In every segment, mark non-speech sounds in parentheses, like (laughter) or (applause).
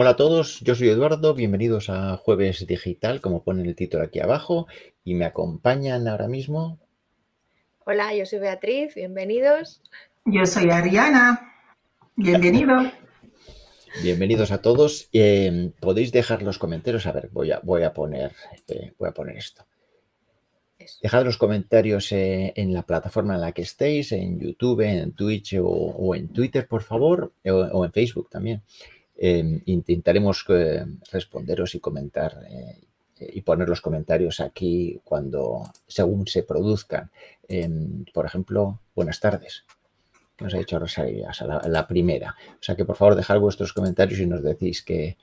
Hola a todos, yo soy Eduardo, bienvenidos a Jueves Digital, como pone el título aquí abajo, y me acompañan ahora mismo. Hola, yo soy Beatriz, bienvenidos. Yo soy Ariana, bienvenido. (laughs) Bienvenidos a todos. Eh, podéis dejar los comentarios. A ver, voy a, voy a, poner, eh, voy a poner esto. Dejad los comentarios eh, en la plataforma en la que estéis, en YouTube, en Twitch o, en Twitter, por favor, o, en Facebook también. Intentaremos responderos y comentar y poner los comentarios aquí cuando, según se produzcan. por ejemplo, buenas tardes nos ha dicho Rosalía, la, primera. O sea que por favor dejad vuestros comentarios y nos decís qué,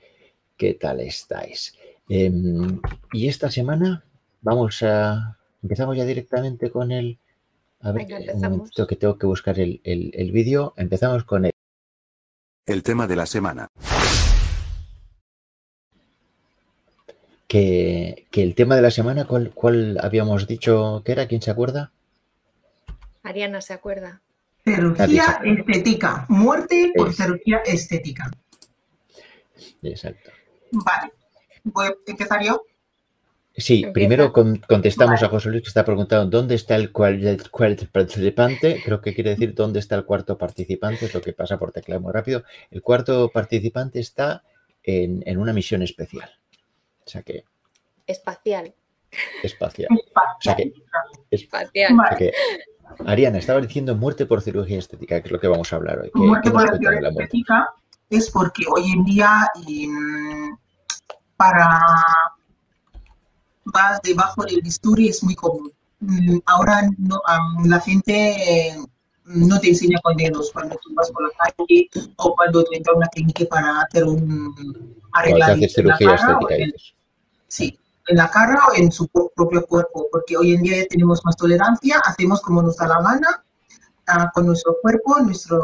qué tal estáis. Em, y esta semana vamos a... Empezamos ya directamente con el... A ver, un momentito que tengo que buscar el, el, vídeo. Empezamos con el... El tema de la semana. Que, que, el tema de la semana, ¿cuál, ¿cuál habíamos dicho que era? ¿Quién se acuerda? Ariana se acuerda. Cirugía estética. Muerte por cirugía estética. Exacto. Vale. ¿Voy a empezar yo? Sí, primero contestamos a José Luis que está preguntando dónde está el cuarto participante. Creo que quiere decir dónde está el cuarto participante, es lo que pasa por teclado muy rápido. El cuarto participante está en, una misión especial. O sea que. Espacial. Espacial. (laughs) O sea que, espacial. O sea que Ariana, estaba diciendo muerte por cirugía estética, que es lo que vamos a hablar hoy. muerte por cirugía estética es porque hoy en día em, para vas debajo del bisturí es muy común. Mm, ahora no, la gente no te enseña con dedos cuando tú vas por la calle o cuando tú entras a una clínica para hacer un arreglar cirugía sí, en la cara o en su propio cuerpo, porque hoy en día tenemos más tolerancia, hacemos como nos da la gana ah, con nuestro cuerpo, nuestro,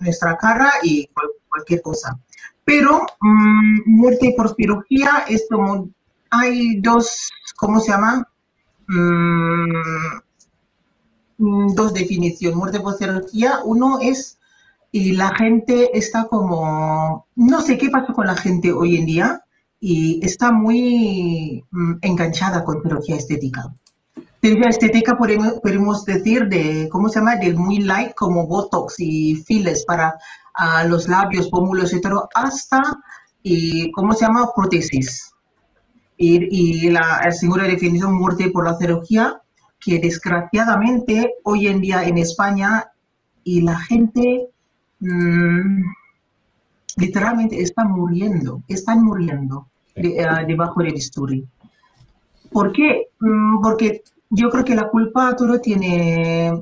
nuestra cara y cualquier cosa. Pero mm, muerte por cirugía es como, hay dos, ¿cómo se llama? Mm, mm, dos definiciones. Muerte por cirugía, uno es, y la gente está como, no sé qué pasa con la gente hoy en día, y está muy mm, enganchada con cirugía estética. Cirugía estética podemos, decir de, ¿cómo se llama? Del muy light como Botox y files para los labios, pómulos todo, hasta, y, ¿cómo se llama? Prótesis. Y, la segunda definición, muerte por la cirugía, que desgraciadamente hoy en día en España y la gente... Mm, literalmente están muriendo, están muriendo de, uh, debajo del bisturí. ¿Por qué? Mm, porque yo creo que la culpa todo tiene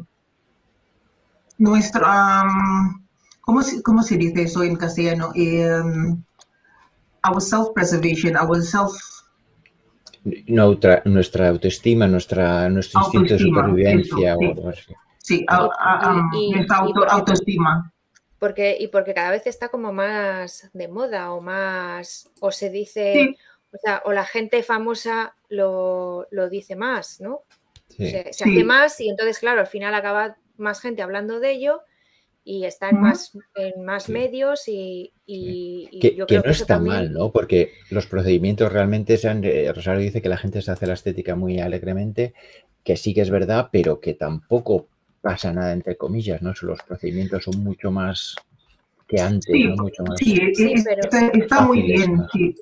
nuestra, um, ¿cómo, se, ¿cómo, se dice eso en castellano? Um, our self-preservation, our self... Nuestra, nuestra autoestima, nuestra, nuestro instinto de supervivencia. sí, o, sí. sí nuestra auto, autoestima porque, y porque cada vez está como más de moda o más, o se dice, o, sea, o la gente famosa lo, dice más, ¿no? Se, hace más y entonces, claro, al final acaba más gente hablando de ello y está en más, en más medios y, que, yo creo que no está mal, ¿no? Porque los procedimientos realmente sean, eh, Rosario dice que la gente se hace la estética muy alegremente, que sí que es verdad, pero que tampoco pasa nada, entre comillas, ¿no? Los procedimientos son mucho más que antes, sí, Mucho más sí, está, muy bien, sí.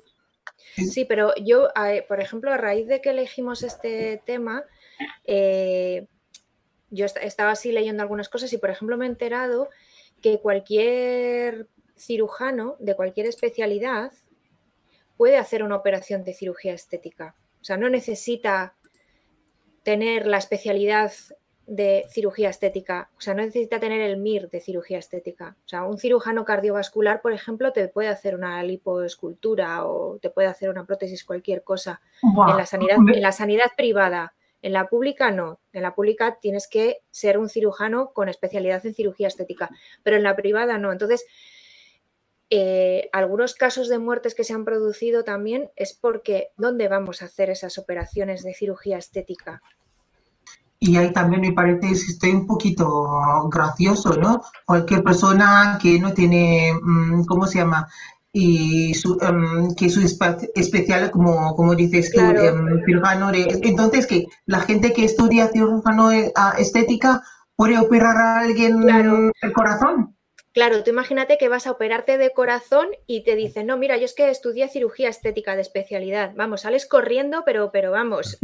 Sí, pero yo, por ejemplo, a raíz de que elegimos este tema, eh, yo estaba así leyendo algunas cosas y, por ejemplo, me he enterado que cualquier cirujano de cualquier especialidad puede hacer una operación de cirugía estética. O sea, no necesita tener la especialidad de cirugía estética, o sea, no necesita tener el MIR de cirugía estética. O sea, un cirujano cardiovascular, por ejemplo, te puede hacer una lipoescultura o te puede hacer una prótesis, cualquier cosa. en, la sanidad, en la sanidad privada, en la pública no. En la pública tienes que ser un cirujano con especialidad en cirugía estética, pero en la privada no. Entonces, eh, algunos casos de muertes que se han producido también es porque ¿dónde vamos a hacer esas operaciones de cirugía estética? Y ahí también me parece, estoy un poquito gracioso, ¿no? Cualquier persona que no tiene, mm, ¿cómo se llama? Y su, em, que su especial, como, como dices tú, em, cirujano entonces que la gente que estudia cirujano eh, estética puede operar a alguien el corazón. Claro, tú imagínate que vas a operarte de corazón y te dicen, no, mira, yo es que estudié cirugía estética de especialidad. Vamos, sales corriendo, pero, pero vamos.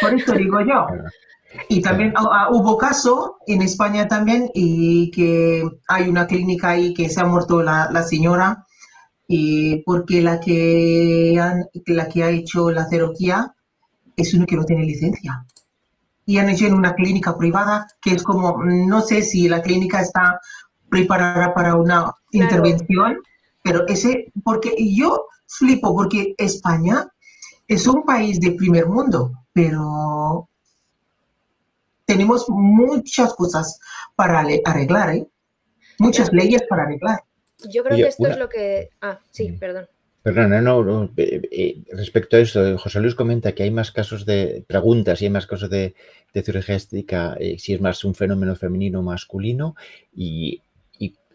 por eso digo yo. (laughs) Y también ah, hubo caso en España también y que hay una clínica ahí que se ha muerto la, la señora y porque la que, la que ha hecho la cirugía es uno que no tiene licencia. Y han hecho en una clínica privada que es como, no sé si la clínica está preparada para una intervención, pero ese, porque yo flipo, porque España es un país de primer mundo, pero tenemos muchas cosas para arreglar, ¿eh? muchas leyes para arreglar. Yo creo que esto es lo que... Ah, sí, mm. perdón. Perdona, no, no, eh, eh, respecto a eso, José Luis comenta que hay más casos de preguntas y hay más casos de, cirugía estética, eh, si es más un fenómeno femenino o masculino. Y,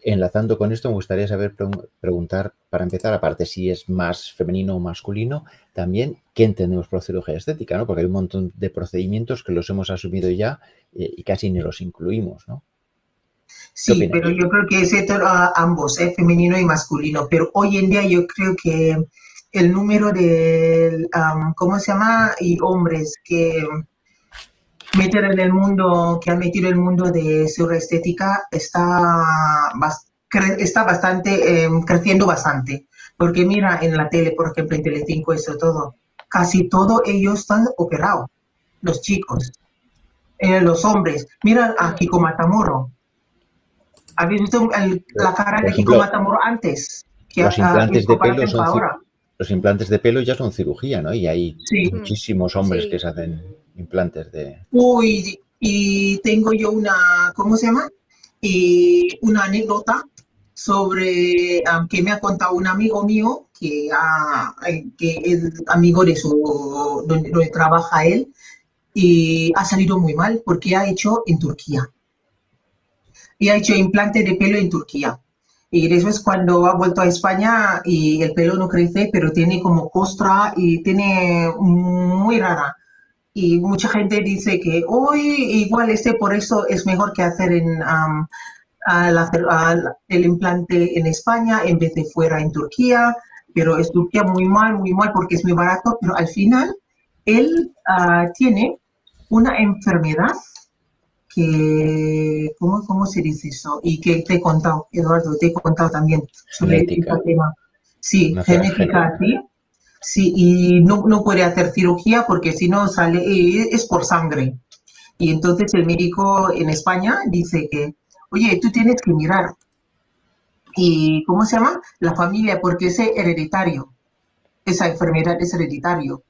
enlazando con esto, me gustaría saber, preguntar, para empezar, aparte si es más femenino o masculino, también qué entendemos por cirugía estética, ¿no? Porque hay un montón de procedimientos que los hemos asumido ya y casi ni los incluimos, ¿no? Sí, pero yo creo que es a ambos, ¿eh? femenino y masculino. Pero hoy en día yo creo que el número de, ¿cómo se llama? Y hombres que meten en el mundo, que han metido el mundo de estética está, está bastante, em, creciendo bastante. Porque mira en la tele, por ejemplo, en Telecinco, eso todo, casi todos ellos están operados, los chicos, eh, los hombres. Mira a Kiko Matamoro, ¿Habéis visto la cara de Kiko Matamoro antes? los implantes de pelo son los implantes de pelo ya son cirugía, ¿no? Y hay muchísimos hombres que se hacen implantes de. Uy, y tengo yo una, ¿cómo se llama? Y una anécdota sobre que me ha contado un amigo mío que, que es amigo de su donde trabaja él y ha salido muy mal porque ha hecho en Turquía y ha hecho implante de pelo en Turquía. Y eso es cuando ha vuelto a España y el pelo no crece, pero tiene como costra y tiene muy rara. Y mucha gente dice que hoy igual este por eso es mejor que hacer en, el implante en España en vez de fuera en Turquía. Pero es Turquía muy mal, muy mal porque es muy barato, pero al final él ah, tiene una enfermedad que, ¿cómo, ¿cómo, se dice eso? Y que te he contado, Eduardo, te he contado también sobre este tema. Sí, genética, sí. Sí, y no, no puede hacer cirugía porque si no sale, eh, es por sangre. Y entonces el médico en España dice que, oye, tú tienes que mirar. ¿Y cómo se llama? La familia, porque es hereditario. Esa enfermedad es hereditario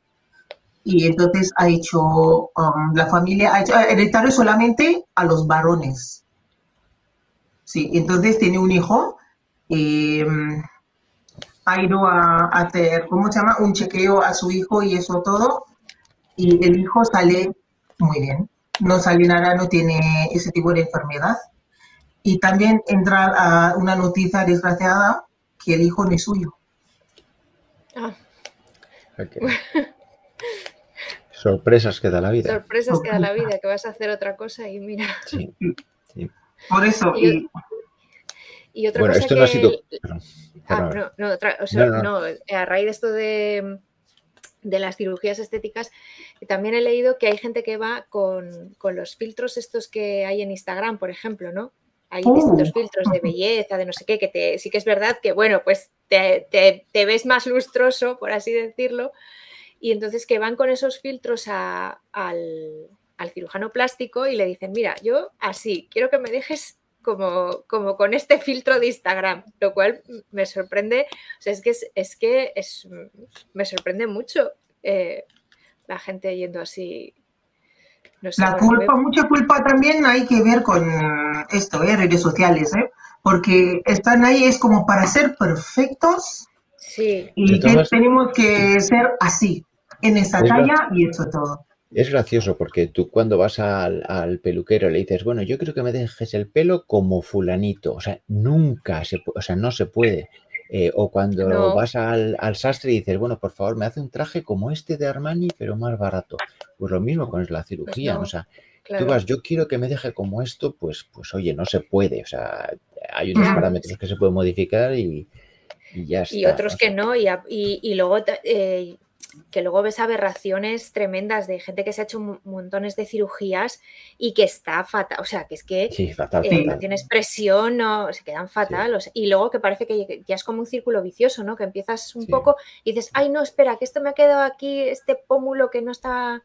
y entonces ha hecho, um, la familia ha hecho hereditario solamente a los varones. Sí, entonces tiene un hijo, em, ha ido a, hacer, ¿cómo se llama? Un chequeo a su hijo y eso todo, y el hijo sale muy bien, no sale nada, no tiene ese tipo de enfermedad. Y también entra a una noticia desgraciada que el hijo no es suyo. Ah. (laughs) Sorpresas que da la vida. Sorpresas que da la vida, que vas a hacer otra cosa y mira. Sí, Por eso. Y, otra bueno, esto no ha sido. Ah, no, no, o sea, no, a raíz de esto de, de las cirugías estéticas, también he leído que hay gente que va con, con, los filtros estos que hay en Instagram, por ejemplo, ¿no? Hay distintos oh. filtros de belleza, de no sé qué, que te, sí que es verdad que, bueno, pues te, te, te ves más lustroso, por así decirlo, y entonces que van con esos filtros al, cirujano plástico y le dicen, mira, yo así, quiero que me dejes como, como con este filtro de Instagram, lo cual me sorprende, o sea, es que, es, que es, me sorprende mucho eh, la gente yendo así. la culpa, mucha culpa también hay que ver con esto, ¿eh? redes sociales, ¿eh? porque están ahí es como para ser perfectos sí. y tenemos que ser así en esa talla y eso todo. Es gracioso porque tú cuando vas al, peluquero le dices, bueno, yo creo que me dejes el pelo como fulanito. O sea, nunca se o sea, no se puede. Eh, o cuando vas al, sastre y dices, bueno, por favor, me hace un traje como este de Armani, pero más barato. Pues lo mismo con la cirugía, pues o sea, tú vas, yo quiero que me deje como esto, pues, pues oye, no se puede, o sea, hay unos parámetros que se pueden modificar y, y ya está. Y otros que no, y, y, luego eh, que luego ves aberraciones tremendas de gente que se ha hecho montones de cirugías y que está fatal, o sea, que es que eh, no tiene expresión, no, se quedan fatal, y luego que parece que ya es como un círculo vicioso, ¿no? Que empiezas un poco y dices, ay, no, espera, que esto me ha quedado aquí, este pómulo que no está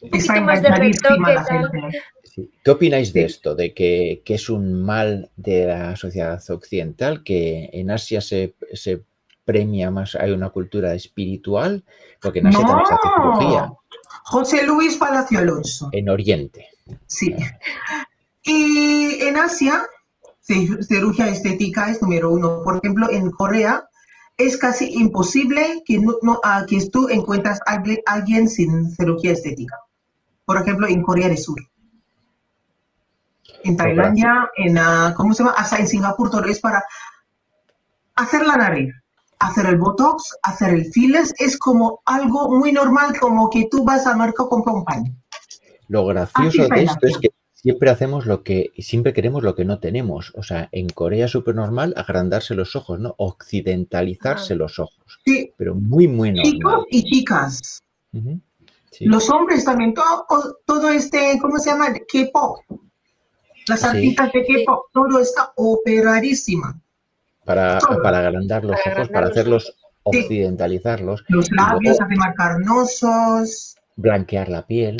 un poquito más de retoque, tal. ¿Qué opináis de esto? De que, es un mal de la sociedad occidental, que en Asia se, se premia más, hay una cultura espiritual, porque en Asia no. también se hace cirugía. José Luis Palacio Alonso. En Oriente. Sí. Y en Asia, cirugía estética es número uno. Por ejemplo, en Corea es casi imposible que, no, que tú encuentras a alguien sin cirugía estética. Por ejemplo, en Corea del Sur. En Tailandia, en, ah, ¿cómo se llama? Hasta en Singapur todo es para hacer la nariz hacer el botox, hacer el fillers, es como algo muy normal, como que tú vas al mercado con pan. Lo gracioso de esto es que siempre hacemos lo que, siempre queremos lo que no tenemos. O sea, en Corea es súper normal agrandarse los ojos, ¿no? Occidentalizarse ah. los ojos. Sí. Pero muy, muy normal. Chicos y chicas. Los hombres también, todo, todo este, ¿cómo se llama? K-pop. Las artistas de K-pop, todo está operadísima para, para agrandar los ojos, para hacerlos occidentalizarlos. Los labios, hacer carnosos. Blanquear la piel.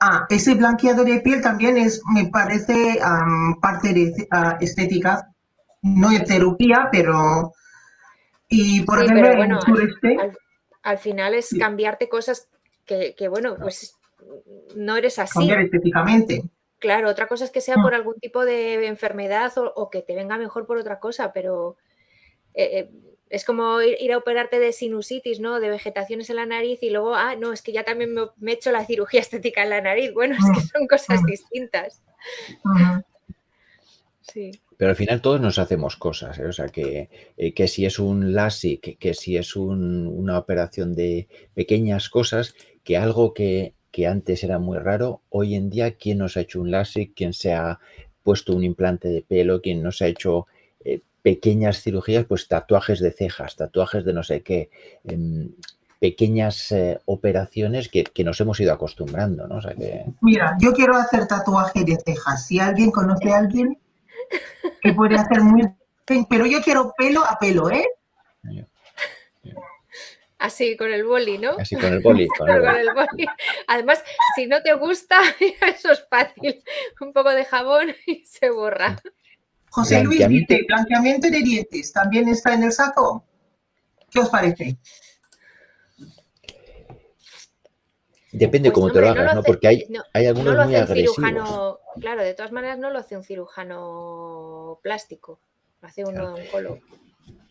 Ah, ese blanqueado de piel también es, me parece, parte de uh, estética, no de terapia, pero... Y por ejemplo, bueno, al, final es cambiarte cosas que, que, bueno, pues no eres así. Cambiar estéticamente. Claro, otra cosa es que sea por algún tipo de enfermedad o, que te venga mejor por otra cosa, pero eh, eh, es como ir, a operarte de sinusitis, ¿no? De vegetaciones en la nariz y luego, ah, no, es que ya también me, he hecho la cirugía estética en la nariz. Bueno, es que mm. son cosas mm. distintas. Sí. Pero al final todos nos hacemos cosas, ¿eh? o sea, que, que, si es un LASIK, que, si es una operación de pequeñas cosas, que algo que que antes era muy raro, hoy en día, ¿quién nos ha hecho un LASIK? ¿Quién se ha puesto un implante de pelo? ¿Quién nos ha hecho eh, pequeñas cirugías? Pues tatuajes de cejas, tatuajes de no sé qué, em, pequeñas eh, operaciones que, nos hemos ido acostumbrando, ¿no? Mira, yo quiero hacer tatuaje de cejas. Si alguien conoce a alguien que puede hacer muy pero yo quiero pelo a pelo, ¿eh? Así, con el boli, ¿no? Así, con el boli. Con (laughs) el boli. Además, si no te gusta, (laughs) eso es fácil. Un poco de jabón (laughs) y se borra. José Luis dice, blanqueamiento de dientes, ¿también está en el saco? ¿Qué os parece? Depende pues cómo te lo hagas, ¿no? Porque hay, hay algunos muy agresivos. claro, de todas maneras no lo hace un cirujano plástico, lo hace uno un colo.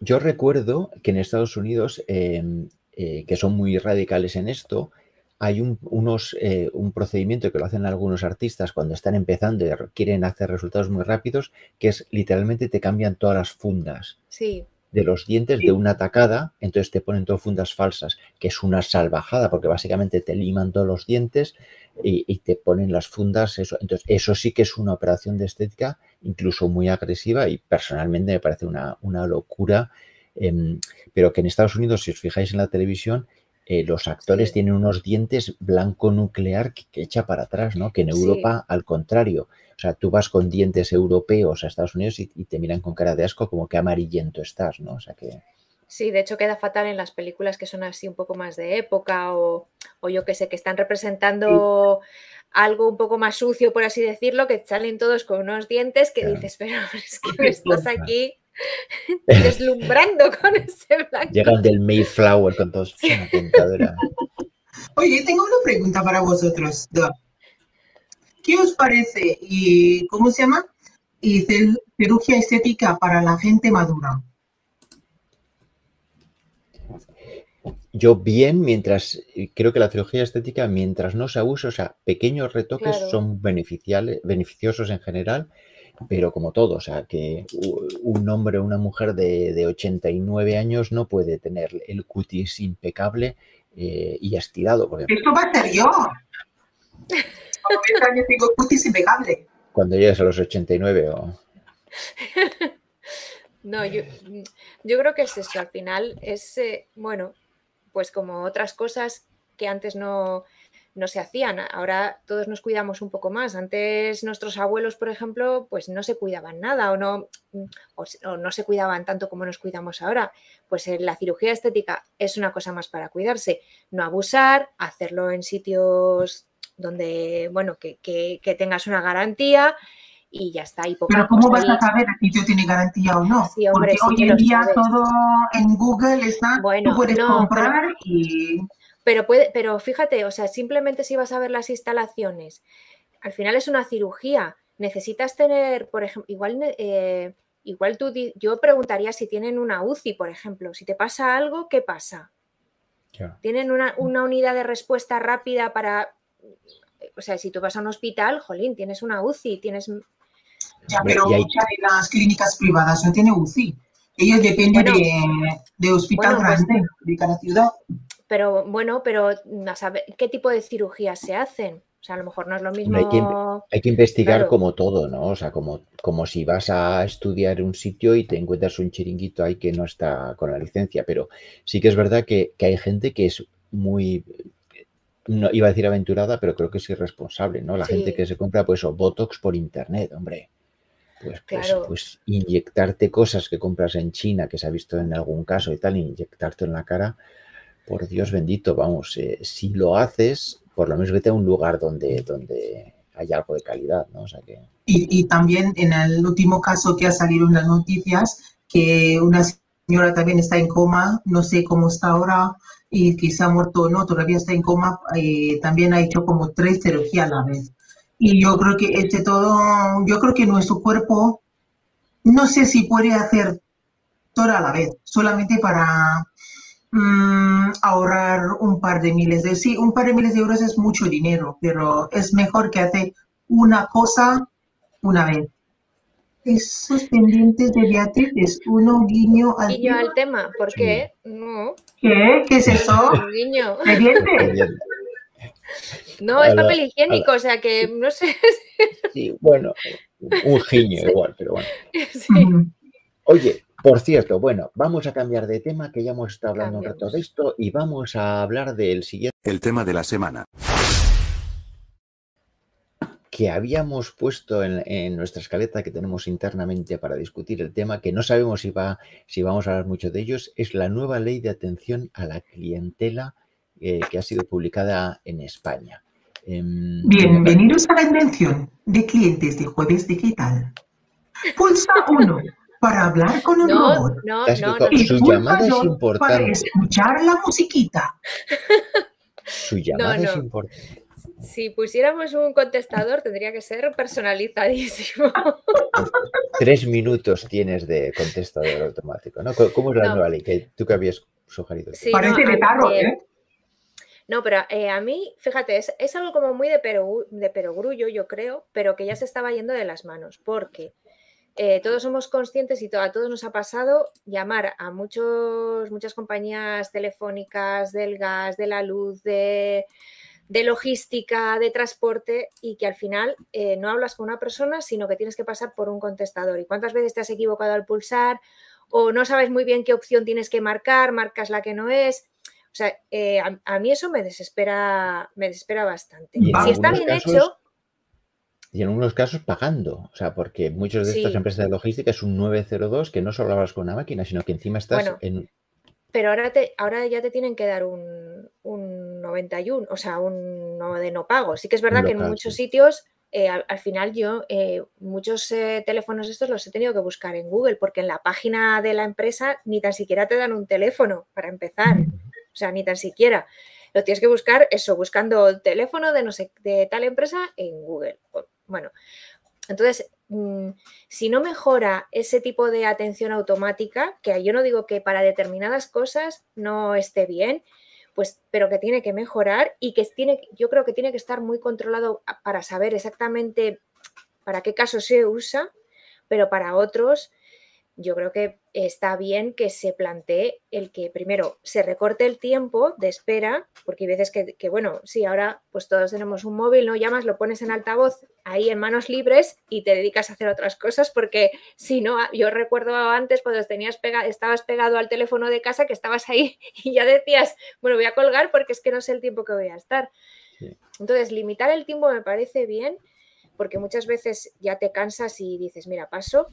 Yo recuerdo que en Estados Unidos em, eh, que son muy radicales en esto, hay un, unos, eh, un procedimiento que lo hacen algunos artistas cuando están empezando y quieren hacer resultados muy rápidos, que es literalmente te cambian todas las fundas de los dientes de una tacada, entonces te ponen todas fundas falsas, que es una salvajada, porque básicamente te liman todos los dientes y, te ponen las fundas. Eso. Entonces, eso sí que es una operación de estética incluso muy agresiva y personalmente me parece una, una locura Em, pero que en Estados Unidos, si os fijáis en la televisión, eh, los actores tienen unos dientes blanco nuclear que, echa para atrás, ¿no? Que en Europa, al contrario. O sea, tú vas con dientes europeos a Estados Unidos y, te miran con cara de asco como que amarillento estás, ¿no? O sea que... Sí, de hecho queda fatal en las películas que son así un poco más de época o, yo que sé, que están representando algo un poco más sucio, por así decirlo, que salen todos con unos dientes que dices, pero (laughs) es que (laughs) estás aquí (laughs) deslumbrando con ese blanco. Llegan del Mayflower con todos (laughs) Oye, tengo una pregunta para vosotros. ¿Qué os parece y cómo se llama? Y cirugía estética para la gente madura. Yo bien, mientras, creo que la cirugía estética, mientras no se abuse, o sea, pequeños retoques son beneficiosos en general pero como todo, o sea, que un hombre o una mujer de, 89 años no puede tener el cutis impecable eh, y estirado. Esto va a ser yo. años tengo cutis impecable. Cuando llegues a los 89 o... (laughs) No, yo, yo, creo que es eso, al final es, eh, bueno, pues como otras cosas que antes no, no se hacían. Ahora todos nos cuidamos un poco más. Antes nuestros abuelos, por ejemplo, pues no se cuidaban nada o no, o, no se cuidaban tanto como nos cuidamos ahora. Pues la cirugía estética es una cosa más para cuidarse. No abusar, hacerlo en sitios donde, bueno, que, tengas una garantía y ya está. Pero ¿cómo vas a saber si yo tiene garantía o no? Porque hoy en día todo en Google está, bueno, tú puedes comprar y pero, puede, pero fíjate, o sea, simplemente si vas a ver las instalaciones, al final es una cirugía. Necesitas tener, por ejemplo, igual, eh, igual tú, yo preguntaría si tienen una UCI, por ejemplo. Si te pasa algo, ¿qué pasa? ¿Tienen una, unidad de respuesta rápida para, o sea, si tú vas a un hospital, jolín, tienes una UCI, tienes... Ya, pero muchas de las clínicas privadas no tienen UCI. Ellos dependen de, hospital pues grande de cada ciudad. Pero bueno, pero a saber, ¿qué tipo de cirugías se hacen? O sea, a lo mejor no es lo mismo. Hay que, investigar como todo, ¿no? O sea, como, como si vas a estudiar un sitio y te encuentras un chiringuito ahí que no está con la licencia. Pero sí que es verdad que, hay gente que es muy. No iba a decir aventurada, pero creo que es irresponsable, ¿no? La gente que se compra, pues, o Botox por internet, hombre. Pues, pues, pues, inyectarte cosas que compras en China, que se ha visto en algún caso y tal, inyectarte en la cara, por Dios bendito, vamos, eh, si lo haces, por lo menos vete a un lugar donde, donde haya algo de calidad, ¿no? O sea que... y, también en el último caso que ha salido en las noticias, que una señora también está en coma, no sé cómo está ahora, y quizá ha muerto o no, todavía está en coma, eh, también ha hecho como tres cirugías a la vez. Y yo creo que este todo, yo creo que nuestro cuerpo, no sé si puede hacer todo a la vez, solamente para Mm, ahorrar un par de miles de sí, un par de miles de euros es mucho dinero, pero es mejor que hacer una cosa una vez. Esos pendientes de Beatriz es uno guiño al guiño al tema, ¿por qué? No. ¿Qué? ¿Qué es eso? (laughs) Un guiño. ¿Pendiente? No, es papel higiénico, o sea que no sé. Sí, bueno, un guiño (laughs) igual, pero bueno. (laughs) Sí. Oye, por cierto, bueno, vamos a cambiar de tema, que ya hemos estado hablando un rato de esto, y vamos a hablar del siguiente. El tema de la semana. Que habíamos puesto en, nuestra escaleta que tenemos internamente para discutir el tema, que no sabemos si, va, si vamos a hablar mucho de ellos, es la nueva ley de atención a la clientela eh, que ha sido publicada en España. Em, Bienvenidos a la invención de clientes de Jueves Digital. Pulsa 1 para hablar con un robot. No, no, no, Su llamada es importante. Para escuchar la musiquita. (laughs) Su llamada es importante. Si pusiéramos un contestador tendría que ser personalizadísimo. (laughs) Tres minutos tienes de contestador automático, ¿no? ¿Cómo es la nueva ley? Que tú que habías sugerido. Parece de tarro, ¿eh? No, pero eh, a mí, fíjate, es, algo como muy de, de perogrullo, yo creo, pero que ya se estaba yendo de las manos, porque eh, todos somos conscientes y a todos nos ha pasado llamar a muchos, muchas compañías telefónicas del gas, de la luz, de, logística, de transporte y que al final eh, no hablas con una persona, sino que tienes que pasar por un contestador. ¿Y cuántas veces te has equivocado al pulsar? O no sabes muy bien qué opción tienes que marcar, marcas la que no es. O sea, eh, a, mí eso me desespera, me desespera bastante. Si está bien hecho, y en algunos casos pagando. O sea, porque muchas de estas empresas de logística es un 902 que no solo hablas con una máquina, sino que encima estás en. Pero ahora, te, ahora ya te tienen que dar un, un 91, o sea, un no de no pago. Sí que es verdad que en muchos sitios, eh, al, final yo, eh, muchos eh, teléfonos estos los he tenido que buscar en Google, porque en la página de la empresa ni tan siquiera te dan un teléfono para empezar. O sea, ni tan siquiera. Lo tienes que buscar, eso, buscando el teléfono de no sé, de tal empresa en Google. Bueno, entonces, mm, si no mejora ese tipo de atención automática, que yo no digo que para determinadas cosas no esté bien, pues, pero que tiene que mejorar y que tiene, yo creo que tiene que estar muy controlado para saber exactamente para qué caso se usa pero para otros yo creo que está bien que se plantee el que primero se recorte el tiempo de espera, porque hay veces que, bueno, sí, ahora pues todos tenemos un móvil, no llamas, lo pones en altavoz ahí en manos libres y te dedicas a hacer otras cosas, porque si no, yo recuerdo antes cuando tenías estabas pegado al teléfono de casa que estabas ahí (laughs) y ya decías, bueno, voy a colgar porque es que no sé el tiempo que voy a estar. Entonces, limitar el tiempo me parece bien, porque muchas veces ya te cansas y dices, mira, paso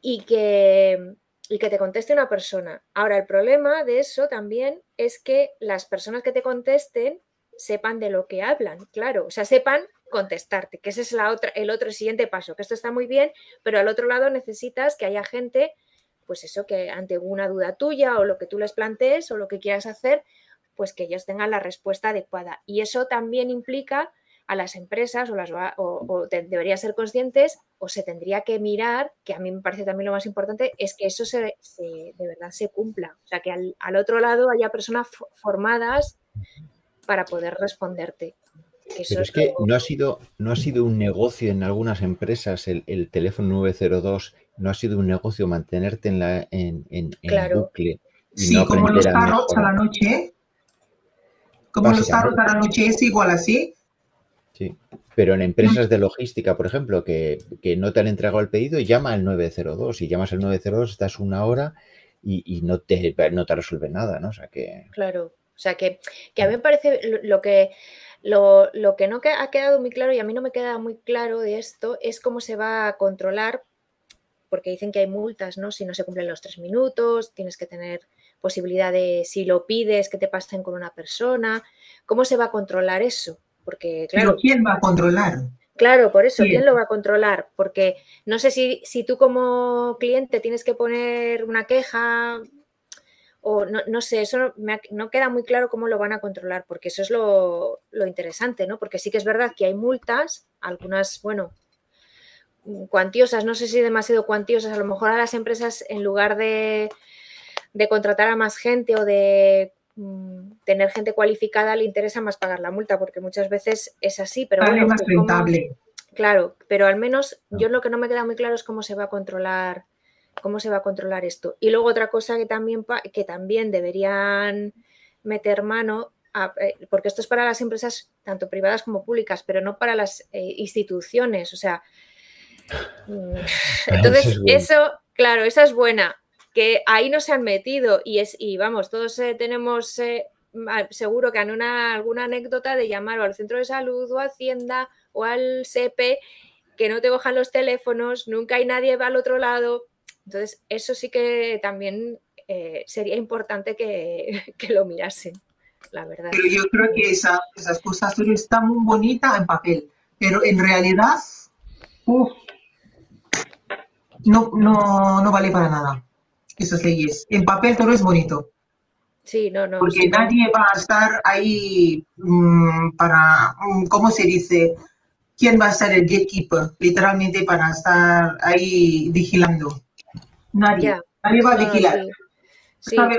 y que, y que te conteste una persona. Ahora, el problema de eso también es que las personas que te contesten sepan de lo que hablan, claro, o sea, sepan contestarte, que ese es la otra, el otro siguiente paso, que esto está muy bien, pero al otro lado necesitas que haya gente, pues eso, que ante una duda tuya o lo que tú les plantees o lo que quieras hacer, pues que ellos tengan la respuesta adecuada. Y eso también implica a las empresas o, las, o, debería ser conscientes o se tendría que mirar, que a mí me parece también lo más importante, es que eso se, de verdad se cumpla. O sea, que al, otro lado haya personas formadas para poder responderte. Pero es, que no ha, sido, no ha sido un negocio en algunas empresas el, teléfono 902, no ha sido un negocio mantenerte en, la, en, en, bucle. sí, como los carros a la noche. Como los carros a la noche es igual así. Sí, pero en empresas de logística, por ejemplo, que, no te han entregado el pedido, llama al 902. Y llamas al 902, estás una hora y, no, te, no te resuelve nada, ¿no? O sea que... Claro, o sea que, a mí me parece lo, que... Lo, lo, que no ha quedado muy claro y a mí no me queda muy claro de esto es cómo se va a controlar, porque dicen que hay multas, ¿no? Si no se cumplen los tres minutos, tienes que tener posibilidad de, si lo pides, que te pasen con una persona. ¿Cómo se va a controlar eso? Porque, claro, ¿Pero quién va a controlar? Claro, por eso, ¿quién lo va a controlar? Porque no sé si, si tú como cliente tienes que poner una queja o no, no sé, eso no, no, queda muy claro cómo lo van a controlar, porque eso es lo, lo, interesante, ¿no? Porque sí que es verdad que hay multas, algunas, bueno, cuantiosas, no sé si demasiado cuantiosas, a lo mejor a las empresas en lugar de, de contratar a más gente o de tener gente cualificada le interesa más pagar la multa, porque muchas veces es así, pero bueno, más rentable. claro, pero al menos yo lo que no me queda muy claro es cómo se va a controlar, cómo se va a controlar esto. Y luego otra cosa que también, que también deberían meter mano, eh, porque esto es para las empresas tanto privadas como públicas, pero no para las eh, instituciones. O sea, mm, (laughs) entonces eso, claro, esa es buena que ahí no se han metido y es y vamos, todos eh, tenemos eh, seguro que han una, alguna anécdota de llamar o al centro de salud o a Hacienda o al SEPE que no te cojan los teléfonos, nunca hay nadie va al otro lado. Entonces, eso sí que también eh, sería importante que, (laughs) lo mirasen, la verdad. Pero yo creo que esas cosas están muy bonitas en papel, pero en realidad no, no, no vale para nada esas leyes. En papel todo es bonito. Sí, no, no. Porque nadie va a estar ahí mm, para, mm, ¿cómo se dice? ¿Quién va a ser el gatekeeper? Literalmente para estar ahí vigilando. Nadie. Nadie va a vigilar.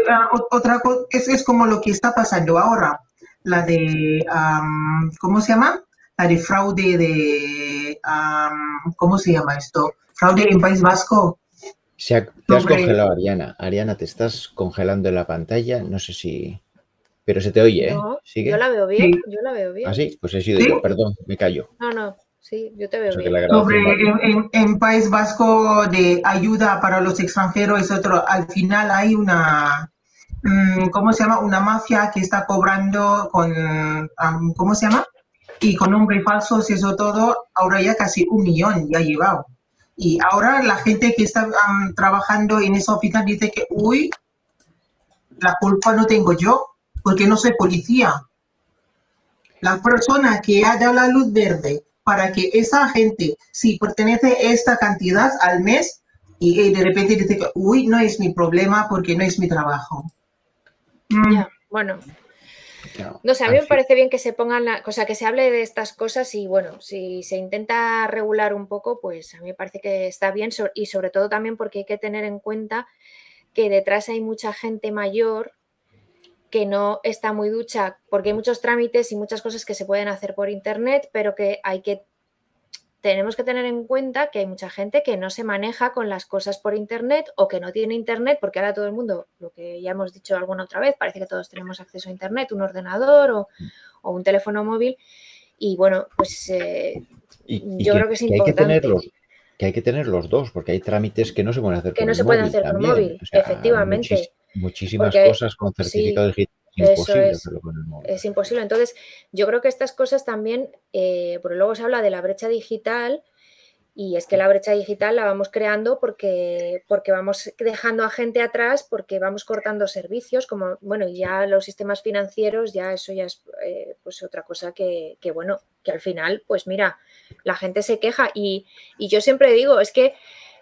Ah, otra cosa, es, es como lo que está pasando ahora. La de, ¿cómo se llama? La de fraude de, ¿cómo se llama esto? Fraude en País Vasco se te has congelado, Ariana. Ariana, te estás congelando en la pantalla. No sé si. Pero se te oye, ¿eh? Yo la veo bien, yo la veo bien. Ah, sí, pues he sido yo, perdón, me callo. No, no, sí, yo te veo bien. en, País Vasco de ayuda para los extranjeros es otro. Al final hay una. Mm, ¿Cómo se llama? Una mafia que está cobrando con. ¿Cómo se llama? Y con nombres falsos y eso todo. Ahora ya casi un millón ya ha llevado. Y ahora la gente que está trabajando en esa oficina dice que, uy, la culpa no tengo yo, porque no soy policía. La persona que ha dado la luz verde para que esa gente, si pertenece a esta cantidad al mes, y, de repente dice que, uy, no es mi problema porque no es mi trabajo. Mm. bueno, no, sé, a mí me parece bien que se pongan, la, cosa que se hable de estas cosas y bueno, si se intenta regular un poco, pues a mí me parece que está bien y sobre todo también porque hay que tener en cuenta que detrás hay mucha gente mayor que no está muy ducha, porque hay muchos trámites y muchas cosas que se pueden hacer por internet, pero que hay que tenemos que tener en cuenta que hay mucha gente que no se maneja con las cosas por Internet o que no tiene Internet, porque ahora todo el mundo, lo que ya hemos dicho alguna otra vez, parece que todos tenemos acceso a Internet, un ordenador o, un teléfono móvil. Y bueno, pues eh, yo creo que es importante. Hay que, hay que tener los dos, porque hay trámites que no se pueden hacer que no se pueden hacer con móvil, efectivamente. muchísimas cosas con certificado digital imposible es, Es imposible. Entonces, yo creo que estas cosas también, eh, porque luego se habla de la brecha digital, y es que la brecha digital la vamos creando porque, porque vamos dejando a gente atrás, porque vamos cortando servicios, como, bueno, ya los sistemas financieros, ya eso ya es eh, pues otra cosa que, bueno, que al final, pues mira, la gente se queja. Y, yo siempre digo, es que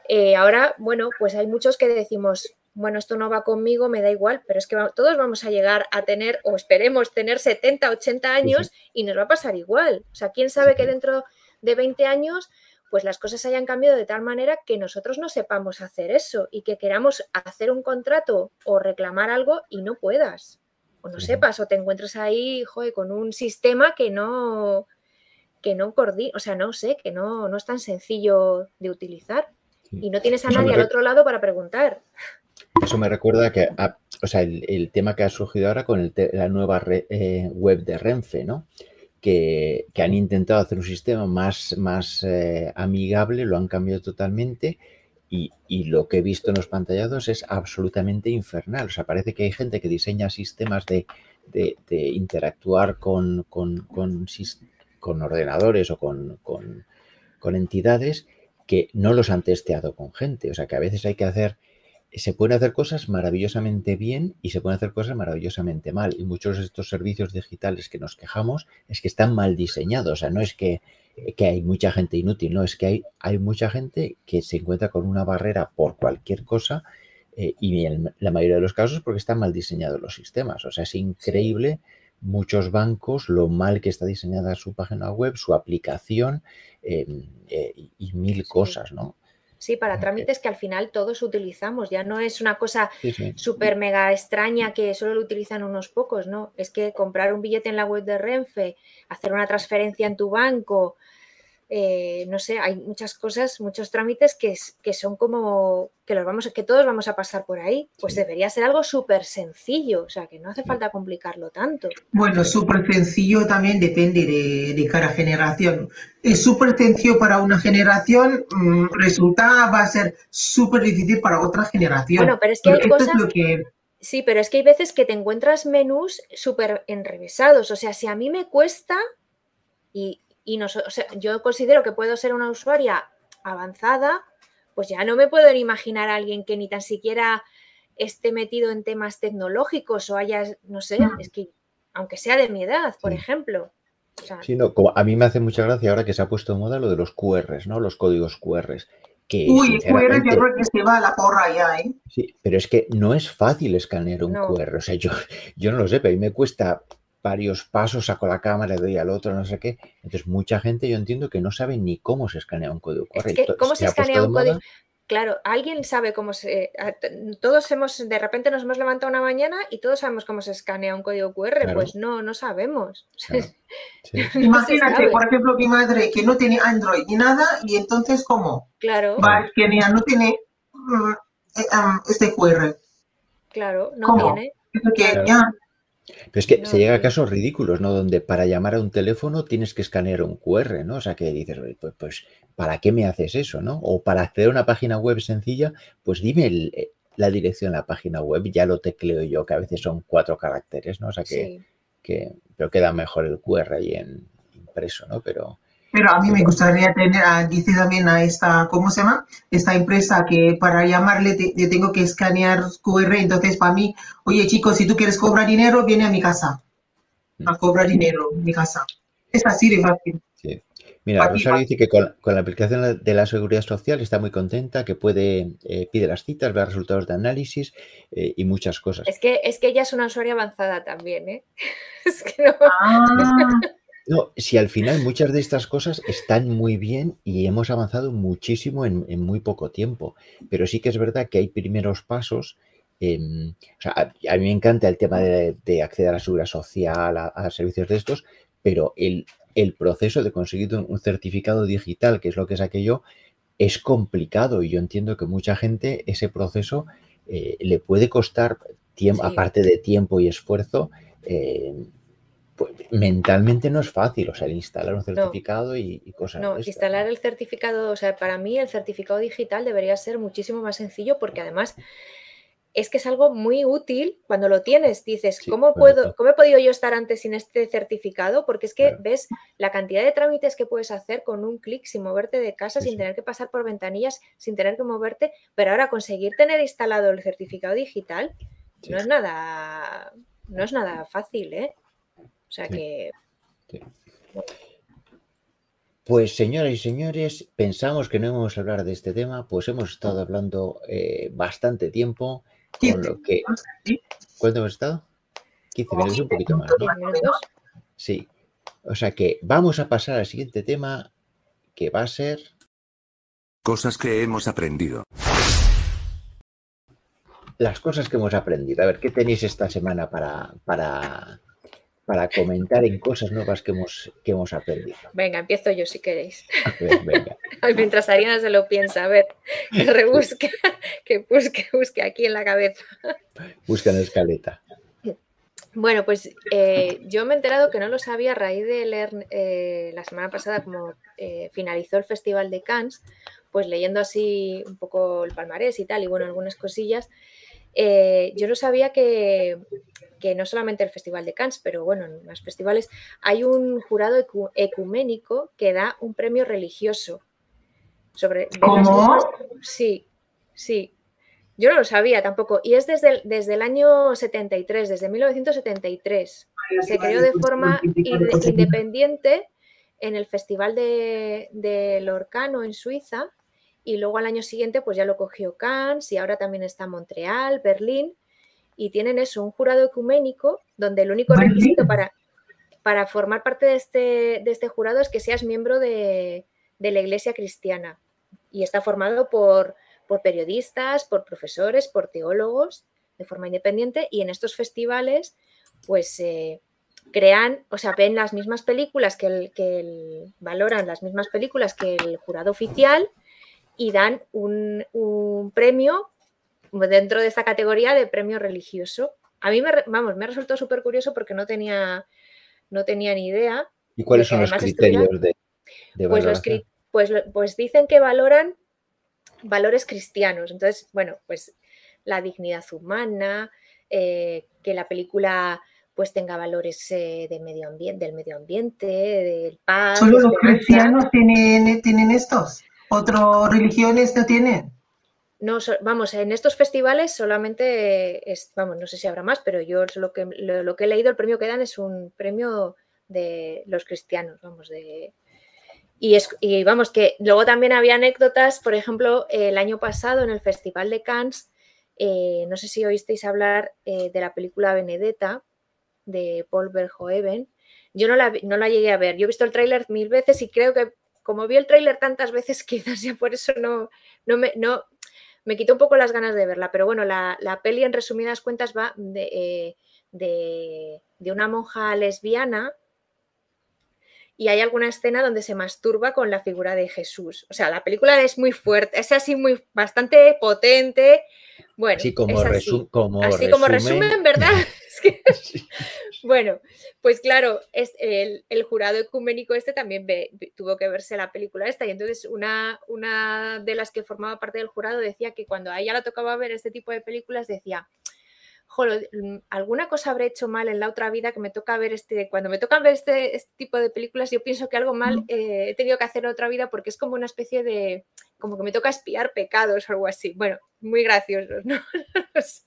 eh, ahora, bueno, pues hay muchos que decimos, bueno, esto no va conmigo, me da igual, pero es que todos vamos a llegar a tener, o esperemos tener 70, 80 años y nos va a pasar igual. O sea, quién sabe que dentro de 20 años, pues las cosas hayan cambiado de tal manera que nosotros no sepamos hacer eso y que queramos hacer un contrato o reclamar algo y no puedas. O no sepas, o te encuentres ahí, joder, con un sistema que no, que no coordina, o sea, no sé, que no, no es tan sencillo de utilizar. Y no tienes a nadie al otro lado para preguntar. Eso me recuerda que, o sea, el, tema que ha surgido ahora con la nueva eh, web de Renfe, ¿no? Que, han intentado hacer un sistema más, más eh, amigable, lo han cambiado totalmente y, lo que he visto en los pantallados es absolutamente infernal. O sea, parece que hay gente que diseña sistemas de, interactuar con, con, ordenadores o con, con entidades que no los han testeado con gente. O sea, que a veces hay que hacer se pueden hacer cosas maravillosamente bien y se pueden hacer cosas maravillosamente mal. Y muchos de estos servicios digitales que nos quejamos es que están mal diseñados. O sea, no es que, hay mucha gente inútil, no, es que hay, hay mucha gente que se encuentra con una barrera por cualquier cosa eh, y en la mayoría de los casos porque están mal diseñados los sistemas. O sea, es increíble muchos bancos, lo mal que está diseñada su página web, su aplicación em, eh, y mil cosas, ¿no? Sí, para trámites que al final todos utilizamos, ya no es una cosa súper mega extraña que solo lo utilizan unos pocos, ¿no? Es que comprar un billete en la web de Renfe, hacer una transferencia en tu banco, eh, no sé, hay muchas cosas, muchos trámites que, que, son como que los vamos, que todos vamos a pasar por ahí. Pues debería ser algo súper sencillo, o sea, que no hace falta complicarlo tanto. Bueno, súper sencillo también depende de, cada generación. Es súper sencillo para una generación, mm, resulta, va a ser súper difícil para otra generación. Bueno, pero es que hay cosas... Sí, pero es que hay veces que te encuentras menús súper enrevesados. O sea, si a mí me cuesta, y y yo considero que puedo ser una usuaria avanzada, pues ya no me puedo imaginar a alguien que ni tan siquiera esté metido en temas tecnológicos o haya, no sé, es que aunque sea de mi edad, por ejemplo. sí, no, como a mí me hace mucha gracia ahora que se ha puesto en moda lo de los QRs, ¿no? Los códigos QRs. Que, Uy, QR yo creo que se va a la porra ya, ¿eh? Sí, pero es que no es fácil escanear un QR. O sea, yo, yo no lo sé, pero a mí me cuesta varios pasos, saco la cámara, le doy al otro, no sé qué. Entonces, mucha gente yo entiendo que no sabe ni cómo se escanea un código QR. ¿Cómo se, escanea un código? Claro, alguien sabe cómo se. Todos hemos, de repente nos hemos levantado una mañana y todos sabemos cómo se escanea un código QR. Pues no, no sabemos. (laughs) Imagínate, por ejemplo, mi madre que no tiene Android ni nada, y entonces, ¿cómo? Claro. Va a escanear, no tiene mm, eh, este QR. Claro, no tiene. Pero es que se llega a casos ridículos, ¿no? Donde para llamar a un teléfono tienes que escanear un QR, ¿no? O sea, que dices, pues, pues ¿para qué me haces eso, no? O para acceder a una página web sencilla, pues dime eh, la dirección de la página web, ya lo tecleo yo, que a veces son cuatro caracteres, ¿no? O sea, que, que pero queda mejor el QR ahí en impreso, ¿no? Pero, pero a mí me gustaría tener, dice también a esta, ¿cómo se llama? Esta empresa que para llamarle te, tengo que escanear QR, entonces para mí, oye chicos, si tú quieres cobrar dinero, viene a mi casa, a cobrar dinero en mi casa. Es así de fácil. Sí. Mira, Rosario dice que con, la aplicación de la seguridad social está muy contenta, que puede, eh, pide las citas, ver resultados de análisis eh, y muchas cosas. Es que, es que ella es una usuaria avanzada también, ¿eh? (laughs) Es que no. Ah. (laughs) No, si al final muchas de estas cosas están muy bien y hemos avanzado muchísimo en, muy poco tiempo, pero sí que es verdad que hay primeros pasos. o sea, a, mí me encanta el tema de, acceder a la seguridad social, a, servicios de estos, pero el, el proceso de conseguir un certificado digital, que es lo que es aquello, es complicado y yo entiendo que mucha gente ese proceso eh, le puede costar tiempo, aparte de tiempo y esfuerzo, eh, pues mentalmente no es fácil, o sea, instalar un certificado y, cosas. No, instalar el certificado, o sea, para mí el certificado digital debería ser muchísimo más sencillo porque además es que es algo muy útil cuando lo tienes. Dices, ¿cómo, puedo, ¿cómo he podido yo estar antes sin este certificado? Porque es que ves la cantidad de trámites que puedes hacer con un clic sin moverte de casa, sin tener que pasar por ventanillas, sin tener que moverte. Pero ahora conseguir tener instalado el certificado digital no es nada, no es nada fácil, ¿eh? O sea que. Pues señoras y señores, pensamos que no íbamos a hablar de este tema, pues hemos estado hablando eh, bastante tiempo. Con lo que... ¿Cuánto hemos estado? 15 minutos, un poquito más, ¿no? Sí. O sea que vamos a pasar al siguiente tema, que va a ser... Cosas que hemos aprendido. Las cosas que hemos aprendido. A ver, ¿qué tenéis esta semana para, para, para comentar en cosas nuevas que hemos, que hemos aprendido. Venga, empiezo yo si queréis. (laughs) Mientras Ariana se lo piensa, a ver, que (laughs) rebusque, que busque, busque aquí en la cabeza. Busca en la escaleta. Bueno, pues eh, yo me he enterado que no lo sabía a raíz de leer eh, la semana pasada como eh, finalizó el Festival de Cannes, pues leyendo así un poco el palmarés y tal, y bueno, algunas cosillas, eh, yo no sabía que, no solamente el Festival de Cannes, pero bueno, en los festivales hay un jurado ecuménico que da un premio religioso. Sobre, ¿Cómo? sí, sí. Yo no lo sabía tampoco. Y es desde el, desde el año 73, desde 1973. Se creó de forma independiente en el Festival de, de Lorcano en Suiza y luego al año siguiente pues ya lo cogió Cannes y ahora también está Montreal, Berlín y tienen eso, un jurado ecuménico donde el único requisito para, para formar parte de este, de este jurado es que seas miembro de, la Iglesia cristiana. Y está formado por, por periodistas, por profesores, por teólogos de forma independiente y en estos festivales pues eh, crean, o sea, ven las mismas películas que el, que valoran las mismas películas que el jurado oficial y dan un, premio dentro de esta categoría de premio religioso. A mí me, vamos, me ha resultado súper curioso porque no tenía, no tenía ni idea. ¿Y cuáles son los criterios de, pues, pues, pues, dicen que valoran valores cristianos. Entonces, bueno, pues la dignidad humana, eh, que la película pues tenga valores eh, de medio ambiente, del medio ambiente, del paz. ¿Solo los cristianos tienen, tienen estos? ¿Otras religiones no tienen? No, vamos, en estos festivales solamente, vamos, no sé si habrá más, pero yo lo que, lo, que he leído, el premio que dan es un premio de los cristianos, vamos, de... Y, es, y vamos, que luego también había anécdotas, por ejemplo, el año pasado en el Festival de Cannes, eh, no sé si oísteis hablar eh, de la película Benedetta de Paul Verhoeven. Yo no la, no la llegué a ver, yo he visto el tráiler mil veces y creo que como vi el tráiler tantas veces, quizás (laughs) ya por eso no, no, me, no me quitó un poco las ganas de verla. Pero bueno, la, peli en resumidas cuentas va eh, de, de, una monja lesbiana y hay alguna escena donde se masturba con la figura de Jesús. O sea, la película es muy fuerte, es así muy bastante potente. Bueno, como, así. como así como resumen, ¿verdad? (laughs) (laughs) (laughs) Bueno, pues claro, es el, jurado ecuménico este también tuvo que verse la película esta y entonces una, una de las que formaba parte del jurado decía que cuando a ella le tocaba ver este tipo de películas decía, joder, mm, alguna cosa habré hecho mal en la otra vida que me toca ver este, cuando me toca ver este, este tipo de películas yo pienso que algo mal eh, he tenido que hacer en otra vida porque es como una especie de, como que me toca espiar pecados o algo así. Bueno, muy graciosos, ¿no? (laughs)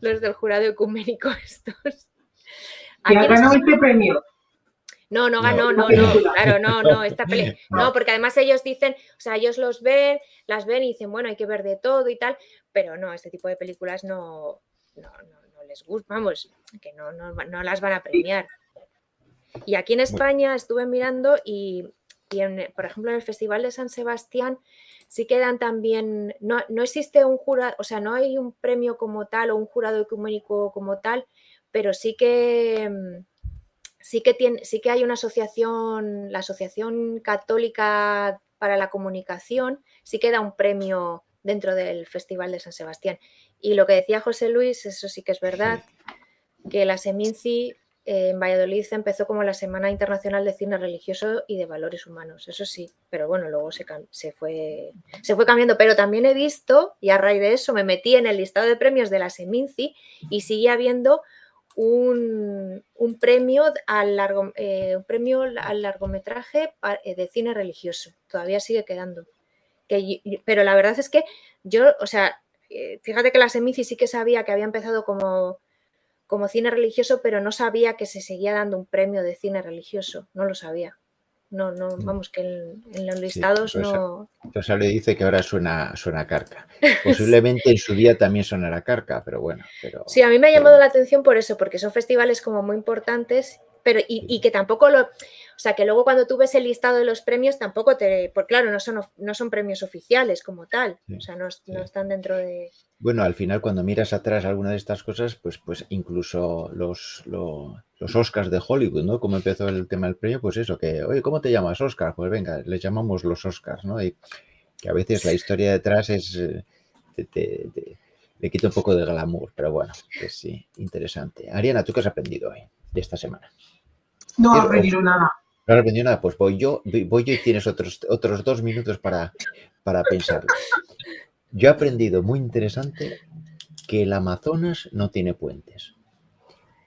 los del jurado ecuménico (laughs) estos. ¿Y ha ganado este premio? No, no ganó, no, no, claro, no, no, esta peli. No, porque además ellos dicen, o sea, ellos los ven, las ven y dicen, bueno, hay que ver de todo y tal, pero no, este tipo de películas no, no, no, les gusta, vamos, que no, no, no, las van a premiar. Y aquí en España estuve mirando y, por ejemplo, en el Festival de San Sebastián sí quedan también, no, no existe un jurado, o sea, no hay un premio como tal o un jurado ecuménico como tal, pero sí que, mm, sí que, tiene, sí que hay una asociación, la Asociación Católica para la Comunicación, sí que da un premio dentro del Festival de San Sebastián. Y lo que decía José Luis, eso sí que es verdad, que la Seminci en Valladolid empezó como la Semana Internacional de Cine Religioso y de Valores Humanos, eso sí, pero bueno, luego se, se, fue, se fue cambiando. Pero también he visto, y a raíz de eso me metí en el listado de premios de la Seminci y sigue habiendo un, premio, al largo, eh, un premio al largometraje eh, de cine religioso, todavía sigue quedando. Que, pero la verdad es que yo, o sea, fíjate que la Seminci sí que sabía que había empezado como como cine religioso, pero no sabía que se seguía dando un premio de cine religioso, no lo sabía. No, no, mm. vamos, que en, los listados no. Rosa le dice que ahora suena, suena carca. (laughs) Posiblemente en su día también sonará carca, pero bueno. Pero, sí, a mí me ha llamado la atención por eso, porque son festivales como muy importantes pero y, que tampoco lo, o sea, que luego cuando tú ves el listado de los premios tampoco te, por claro, no son, no son premios oficiales como tal, o sea, no, están dentro de... Bueno, al final cuando miras atrás alguna de estas cosas, pues, pues incluso los, los, Oscars de Hollywood, ¿no? Como empezó el tema del premio, pues eso, que, oye, ¿cómo te llamas Oscar? Pues venga, les llamamos los Oscars, ¿no? Y que a veces la historia detrás es... Eh, le quita un poco de glamour, pero bueno, pues sí, interesante. Ariana, ¿tú qué has aprendido hoy de esta semana? No he aprendido nada. No he aprendido nada, pues voy yo, voy yo y tienes otros, otros dos minutos para, para pensarlo. Yo he aprendido muy interesante que el Amazonas no tiene puentes.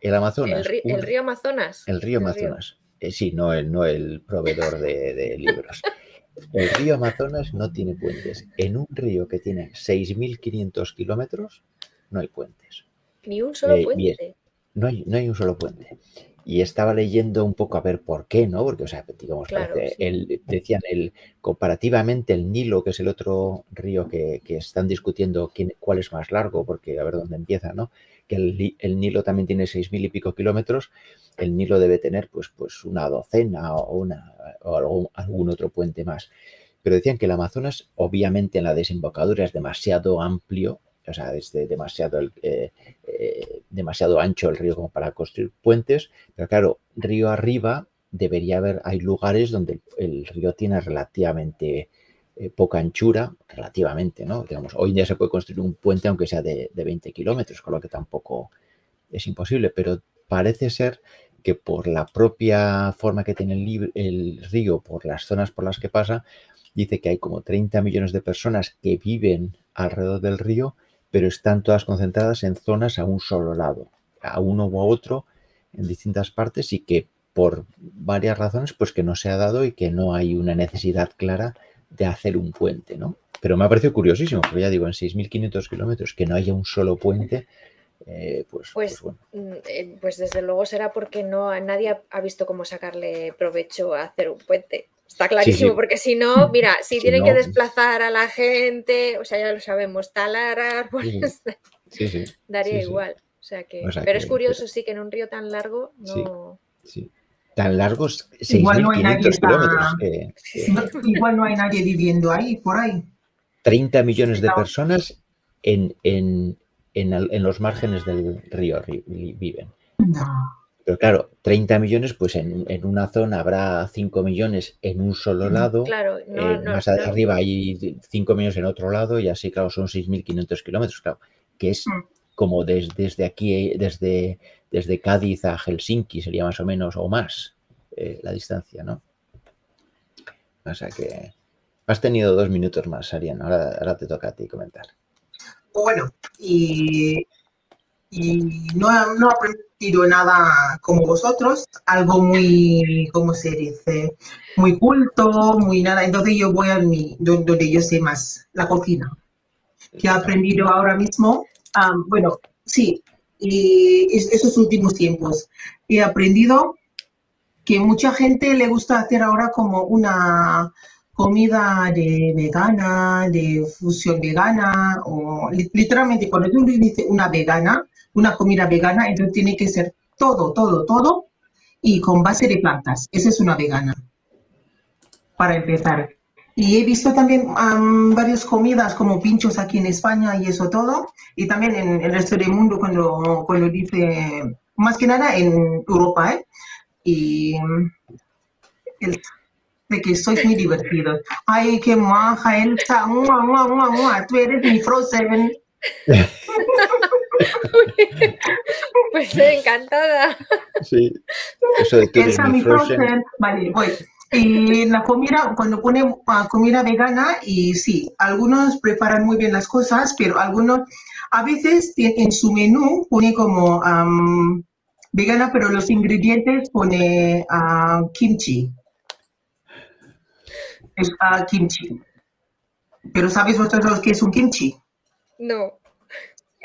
El Amazonas. ¿El, río Amazonas? El río Amazonas. Eh, sí, no el, no el proveedor de, libros. El río Amazonas no tiene puentes. En un río que tiene 6.500 kilómetros, no hay puentes. Ni un solo eh, puente. No hay, no hay un solo puente y estaba leyendo un poco a ver por qué, ¿no? Porque, o sea, digamos, el, decían el, comparativamente el Nilo, que es el otro río que, están discutiendo quién, cuál es más largo, porque a ver dónde empieza, ¿no? Que el, Nilo también tiene seis mil y pico kilómetros, el Nilo debe tener pues, pues una docena o, una, o algún, algún otro puente más. Pero decían que el Amazonas, obviamente en la desembocadura es demasiado amplio o sea, es demasiado, eh, eh, demasiado ancho el río como para construir puentes, pero claro, río arriba debería haber, hay lugares donde el, río tiene relativamente eh, poca anchura, relativamente, ¿no? Digamos, hoy en día se puede construir un puente aunque sea de, 20 kilómetros, con lo que tampoco es imposible, pero parece ser que por la propia forma que tiene el, el, río, por las zonas por las que pasa, dice que hay como 30 millones de personas que viven alrededor del río pero están todas concentradas en zonas a un solo lado, a uno u otro, en distintas partes y que por varias razones, pues que no se ha dado y que no hay una necesidad clara de hacer un puente, ¿no? Pero me ha parecido curiosísimo, porque ya digo, en 6.500 kilómetros que no haya un solo puente, eh, pues, pues, pues, mm, eh, pues, desde luego será porque no nadie ha visto cómo sacarle provecho a hacer un puente. Está clarísimo, porque si no, (laughs) mira, si, tienen que desplazar a la gente, o sea, ya lo sabemos, talar árboles, (laughs) daría igual. O sea que, pero es curioso, sí, que en un río tan largo no. Sí, Tan largos, 6.500 kilómetros. Igual no hay nadie viviendo ahí, por ahí. 30 millones de personas en, en, en, los márgenes del río viven. No. Pero claro, 30 millones, pues en, una zona habrá 5 millones en un solo lado. Claro, eh, más arriba hay 5 millones en otro lado y así, claro, son 6.500 kilómetros, claro, que es mm. como desde aquí, desde, desde Cádiz a Helsinki sería más o menos, o más, eh, la distancia, ¿no? O sea que has tenido dos minutos más, Ariana, ahora, ahora te toca a ti comentar. Bueno, y y no, no he aprendido nada como vosotros, algo muy, ¿cómo se dice? Muy culto, muy nada. Entonces yo voy a mi, donde yo sé más, la cocina. Que he aprendido ahora mismo, bueno, sí, y esos últimos tiempos. He aprendido que mucha gente le gusta hacer ahora como una comida de vegana, de fusión vegana, o literalmente cuando tú dices una vegana, una comida vegana, entonces tiene que ser todo, todo, todo y con base de plantas. Esa es una vegana, para empezar. Y he visto también varias comidas como pinchos aquí en España y eso todo, y también en el resto del mundo cuando, cuando dice, más que nada en Europa, ¿eh? y de que sois muy divertidos. Ay, qué maja, Elsa, mua, mua, mua, mua, tú eres mi Frozen. (laughs) (laughs) pues encantada. Sí. Eso de que eres Elsa, mi Frozen. Frozen. Vale, voy. Y la comida, cuando pone ah, comida vegana, y sí, algunos preparan muy bien las cosas, pero algunos, a veces en su menú pone como am, vegana, pero los ingredientes pone ah, kimchi. Es ah, kimchi. Pero ¿sabéis vosotros qué es un kimchi? No.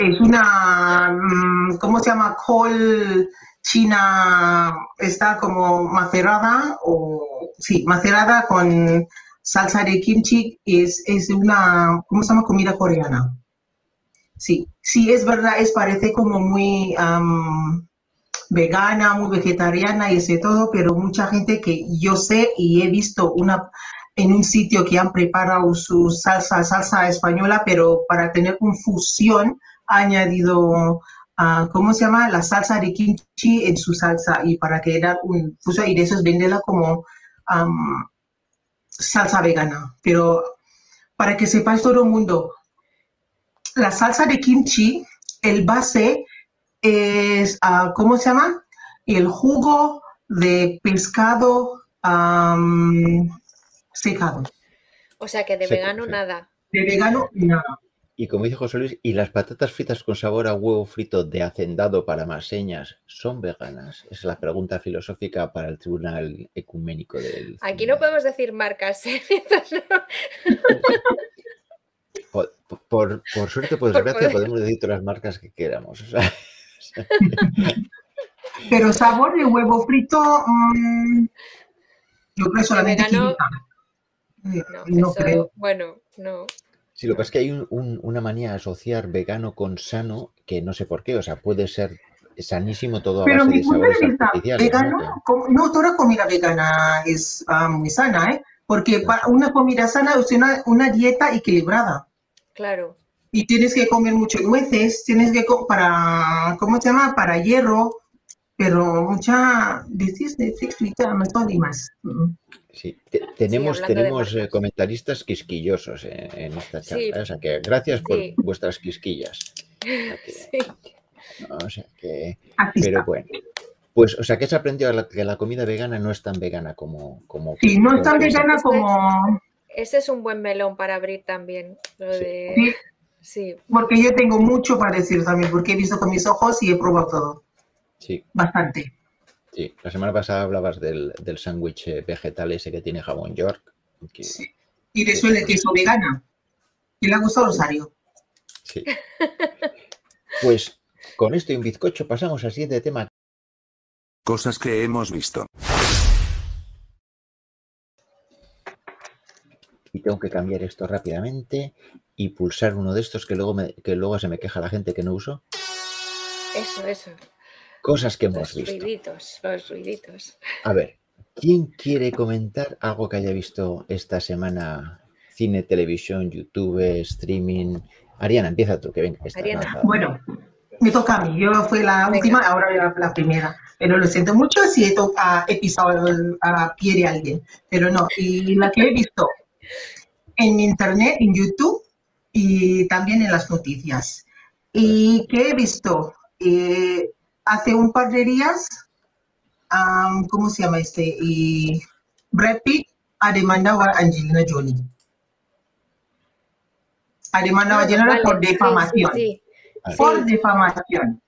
Es una, mm, ¿cómo se llama? Col china, está como macerada, o sí, macerada con salsa de kimchi, es, es una, ¿cómo se llama? Comida coreana. Sí, sí, es verdad, es parece como muy am, vegana, muy vegetariana y ese todo, pero mucha gente que yo sé y he visto una en un sitio que han preparado su salsa, salsa española, pero para tener un fusión ha añadido, ah, ¿cómo se llama? La salsa de kimchi en su salsa y para que era un fusión y de eso es venderla como am, salsa vegana. Pero para que sepáis todo el mundo, la salsa de kimchi, el base es, ah, ¿cómo se llama? El jugo de pescado am, secado. O sea que de Sí, vegano sí. nada. De vegano, nada. Y como dice José Luis, ¿y las patatas fritas con sabor a huevo frito de hacendado para más señas son veganas? Esa es la pregunta filosófica para el Tribunal Ecuménico del... Aquí no podemos decir marcas. ¿eh? (laughs) Entonces, no. (laughs) Por, por- por suerte, por Por desgracia, poder. podemos decir todas las marcas que queramos. o sea, (laughs) Pero sabor de huevo frito, mm, yo creo solamente vegano, química. No, No eso, creo. bueno, no. Sí, lo que pasa es que hay un- un- una manía de asociar vegano con sano que no sé por qué. O sea, puede ser sanísimo todo a Pero base mi de punto sabores de vista, artificiales. ¿no? vegano, com- no toda comida vegana es ah, muy sana, ¿eh? Porque para una comida sana es una, una dieta equilibrada. Claro. Y tienes que comer mucho nueces, tienes que para, ¿cómo se llama? Para hierro, pero mucha, decís Netflix, Twitter, Amazon y más. Mm. Sí, te- tenemos, tenemos eh, comentaristas quisquillosos eh, en esta charla. Sí. O sea que gracias por Sí. vuestras quisquillas. (laughs) O sea que- Sí. o sea que- pero bueno. Pues, o sea, que has aprendido la- que la comida vegana no es tan vegana como... como Sí, no es tan vegana como, Ese es un buen melón para abrir también. Lo Sí. de. sí, Sí. porque yo tengo mucho para decir también, porque he visto con mis ojos y he probado todo, Sí, bastante. sí. La semana pasada hablabas del, del sándwich eh, vegetal ese que tiene jamón York. que- Sí. Y de queso vegana. Y le ha gustado Rosario. sí. Pues con esto y un bizcocho pasamos al siguiente tema. Cosas que hemos visto. y tengo que cambiar esto rápidamente y pulsar uno de estos que luego, me- que luego se me queja la gente que no uso. Eso, eso. Cosas que hemos Los visto. ruiditos, los ruiditos. A ver, ¿quién quiere comentar algo que haya visto esta semana? Cine, televisión, YouTube, streaming. Ariana, empieza tú, que venga. Ariana. Bueno, me toca a mí. Yo fui la Venga. última, ahora la, la primera. Pero lo siento mucho si he, to- ah, he pisado el- a pie de alguien. Pero no. Y la que he visto en internet, en YouTube y también en las noticias. Y que he visto Eh, hace un par de días, am, ¿cómo se llama este? Y Brad Pitt ha demandado a Angelina Jolie. Ha demandado a Angelina Vale, por sí, sí, defamación sí. Vale. por defamación.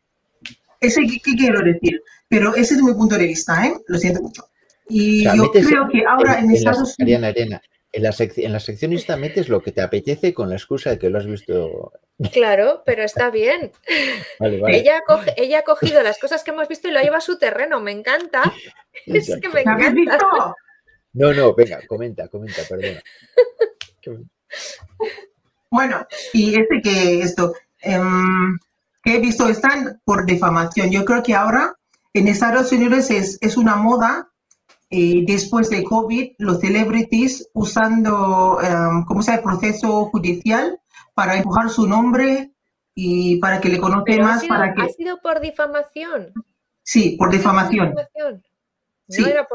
Ese, ¿qué, qué quiero decir? Pero ese es mi punto de vista, ¿eh? Lo siento mucho. Y O sea, yo creo que ahora en, las- Estados Unidos... Ariana, en la, en la seccionista metes lo que te apetece con la excusa de que lo has visto. Claro, pero está bien. (laughs) Vale, vale. Ella, coge- ella ha cogido las cosas que hemos visto y lo lleva a su terreno. Me encanta. (laughs) Es que me ¿Me habéis encanta. visto? No, no, venga, comenta, comenta, perdona. (laughs) Bueno, y este que esto, em, que he visto están por defamación. Yo creo que ahora en Estados Unidos es, es una moda, eh, después de COVID, los celebrities usando, em, ¿cómo se llama?, el proceso judicial para empujar su nombre y para que le conozcan Pero ha más, sido, para que... ha sido por difamación. Sí, por ¿Ha sido por difamación? No, era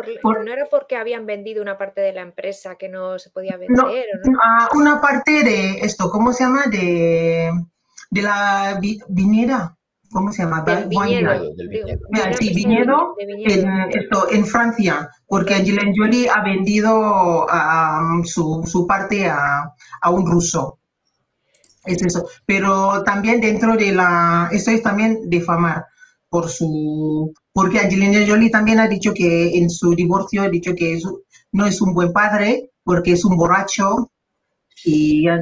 no era porque habían vendido una parte de la empresa que no se podía vender. No, ah, una parte de esto, ¿cómo se llama? De, de la viñera. ¿Cómo se llama? Del viñedo. Sí, viñedo, en, esto, en Francia, porque Angelina Jolie ha vendido su, su, parte a, a un ruso. Es eso. Pero también dentro de la, esto es también difamar por su, porque Angelina Jolie también ha dicho que en su divorcio ha dicho que no es un buen padre porque es un borracho y ha,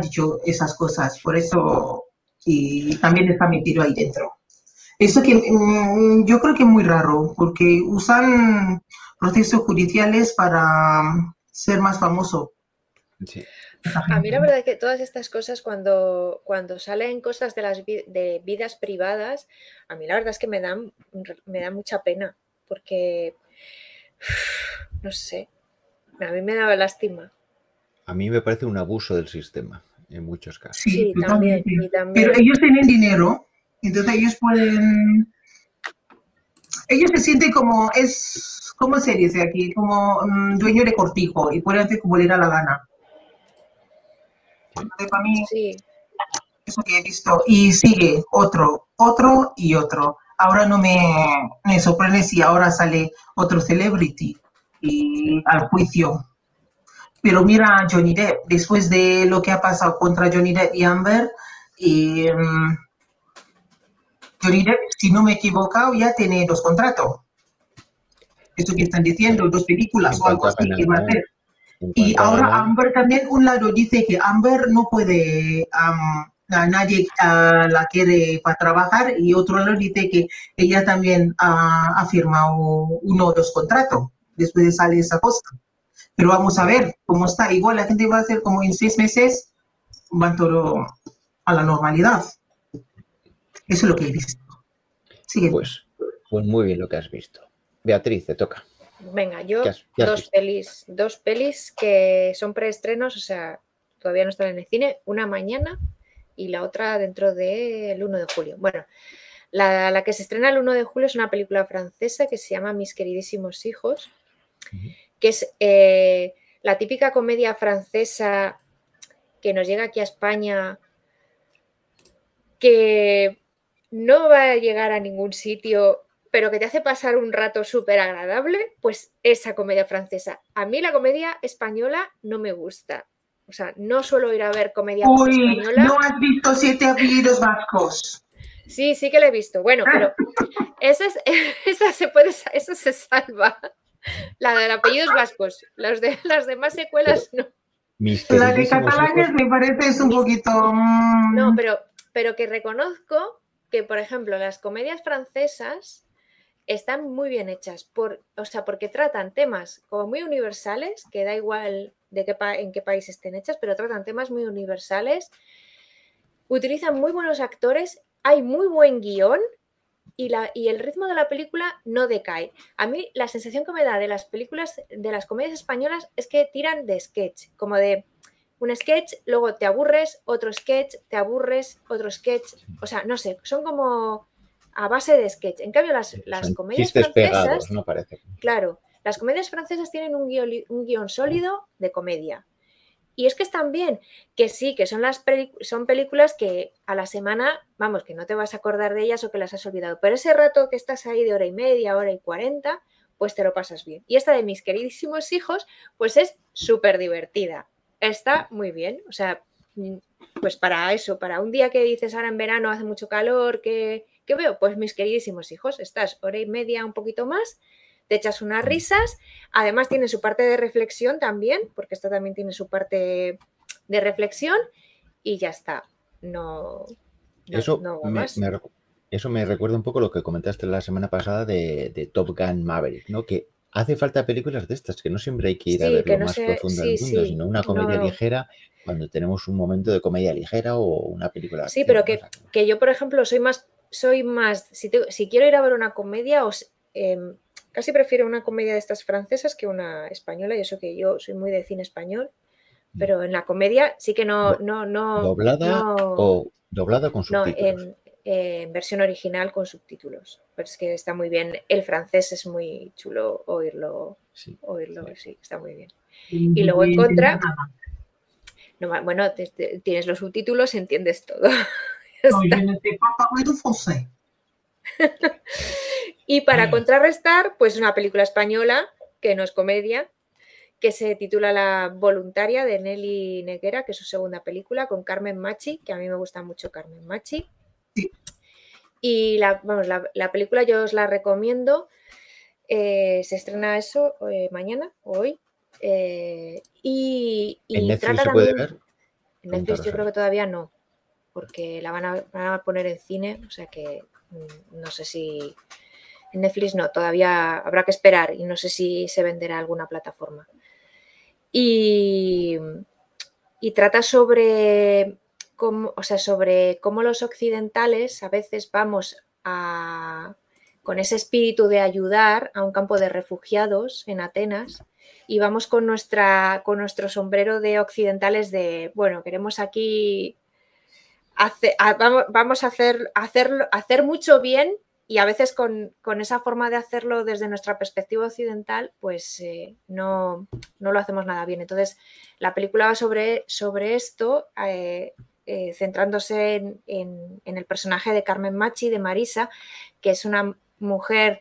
dicho esas cosas. Por eso, y también está metido ahí dentro. Eso que mm, yo creo que es muy raro, porque usan procesos judiciales para ser más famoso. Sí. A mí la verdad es que todas estas cosas, cuando, cuando salen cosas de las de vidas privadas, a mí la verdad es que me dan, me da mucha pena, porque, (sighs) no sé, a mí me da lástima. A mí me parece un abuso del sistema, en muchos casos. Sí, también, Pero ellos tienen dinero, entonces ellos pueden... Ellos se sienten como, es, ¿cómo se dice aquí? Como mm, dueño de cortijo y pueden hacer como le da la gana para mí, sí. eso que he visto. Y sigue otro, otro y otro. Ahora no me, me sorprende si ahora sale otro celebrity y al juicio. Pero mira Johnny Depp, después de lo que ha pasado contra Johnny Depp y Amber, y, mm, Johnny Depp, si no me he equivocado, ya tiene dos contratos. Esto que están diciendo, dos películas o algo así que va a hacer. Y ahora Amber también, un lado dice que Amber no puede, a nadie la quiere para trabajar y otro lado dice que ella también ha, firmado uno o dos contratos después de salir esa cosa. Pero vamos a ver cómo está. Igual la gente va a hacer como en seis meses, van todo a la normalidad. Eso es lo que he visto. Sigue. Pues, pues muy bien lo que has visto. Beatriz, te toca. Venga, yo dos pelis, dos pelis que son preestrenos, o sea, todavía no están en el cine, una mañana y la otra dentro del 1 de julio. Bueno, la, que se estrena el 1 de julio es una película francesa que se llama Mis queridísimos hijos, que es eh, la típica comedia francesa que nos llega aquí a España, que no va a llegar a ningún sitio pero que te hace pasar un rato súper agradable, pues esa comedia francesa. A mí la comedia española no me gusta. O sea, no suelo ir a ver comedia española. ¿No has visto siete apellidos vascos? Sí, sí que la he visto. Bueno, pero (laughs) esa, (laughs) esa se puede, esa se salva. La de apellidos vascos. Las, de, las demás secuelas no. La de catalanes me parece es un poquito. Mm. No, pero, pero que reconozco que, por ejemplo, las comedias francesas están muy bien hechas, por, o sea, porque tratan temas como muy universales, que da igual de qué en qué país estén hechas, pero tratan temas muy universales, utilizan muy buenos actores, hay muy buen guion y, la, y el ritmo de la película no decae. A mí la sensación que me da de las películas, de las comedias españolas, es que tiran de sketch, como de un sketch, luego te aburres, otro sketch, te aburres, otro sketch, o sea, no sé, son como a base de sketch. En cambio, las, las comedias francesas. no parece. Claro, las comedias francesas tienen un guion, un guion sólido de comedia. Y es que están bien, que sí, que son, las son películas que a la semana, vamos, que no te vas a acordar de ellas o que las has olvidado, pero ese rato que estás ahí de hora y media, hora y cuarenta, pues te lo pasas bien. Y esta de mis queridísimos hijos, pues es súper divertida. Está muy bien, o sea, mm, pues para eso, para un día que dices ahora en verano hace mucho calor, que ¿Qué veo? Pues mis queridísimos hijos, estás hora y media, un poquito más, te echas unas risas, además tiene su parte de reflexión también, porque esta también tiene su parte de reflexión y ya está. No, eso, me, eso me recuerda un poco lo que comentaste la semana pasada de, Top Gun Maverick, ¿no? Que hace falta películas de estas, que no siempre hay que ir a ver lo más profundo del mundo, sino una comedia ligera cuando tenemos un momento de comedia ligera o una película. Sí, pero que, que, yo, por ejemplo, soy más soy más, si, quiero ir a ver una comedia, os, em, casi prefiero una comedia de estas francesas que una española, y eso que yo soy muy de cine español, mm. pero en la comedia sí que no... no, no ¿Doblada o doblada con subtítulos? No, eh, en versión original con subtítulos. Pero es que está muy bien. El francés es muy chulo oírlo. Sí. Oírlo, sí, está muy bien. Y luego en contra, no, bueno, te- te- tienes los subtítulos, entiendes todo. (laughs) (laughs) No. Y para contrarrestar, pues una película española que no es comedia, que se titula La Voluntaria de Nelly Neguera, que es su segunda película, con Carmen Machi, que a mí me gusta mucho Carmen Machi. Sí. Y la, vamos, la, la película yo os la recomiendo. eh, se estrena eso eh, mañana o hoy. eh, y, y ¿En Netflix trata se puede también- ver? en Netflix yo creo que todavía no, porque la van a, poner en cine, o sea que mm, no sé si en Netflix no, todavía habrá que esperar y no sé si se venderá alguna plataforma. Y, y trata sobre cómo, o sea, sobre cómo los occidentales a veces vamos a, con ese espíritu de ayudar a un campo de refugiados en Atenas y vamos con, nuestra, con nuestro sombrero de occidentales de, bueno, queremos aquí, hace- vamos, a hacer, hacerlo, hacer mucho bien y a veces con, con esa forma de hacerlo desde nuestra perspectiva occidental, pues eh, no, no lo hacemos nada bien. Entonces, la película va sobre, sobre esto, eh, eh, centrándose en, en- en el personaje de Carmen Machi, de Marisa, que es una mujer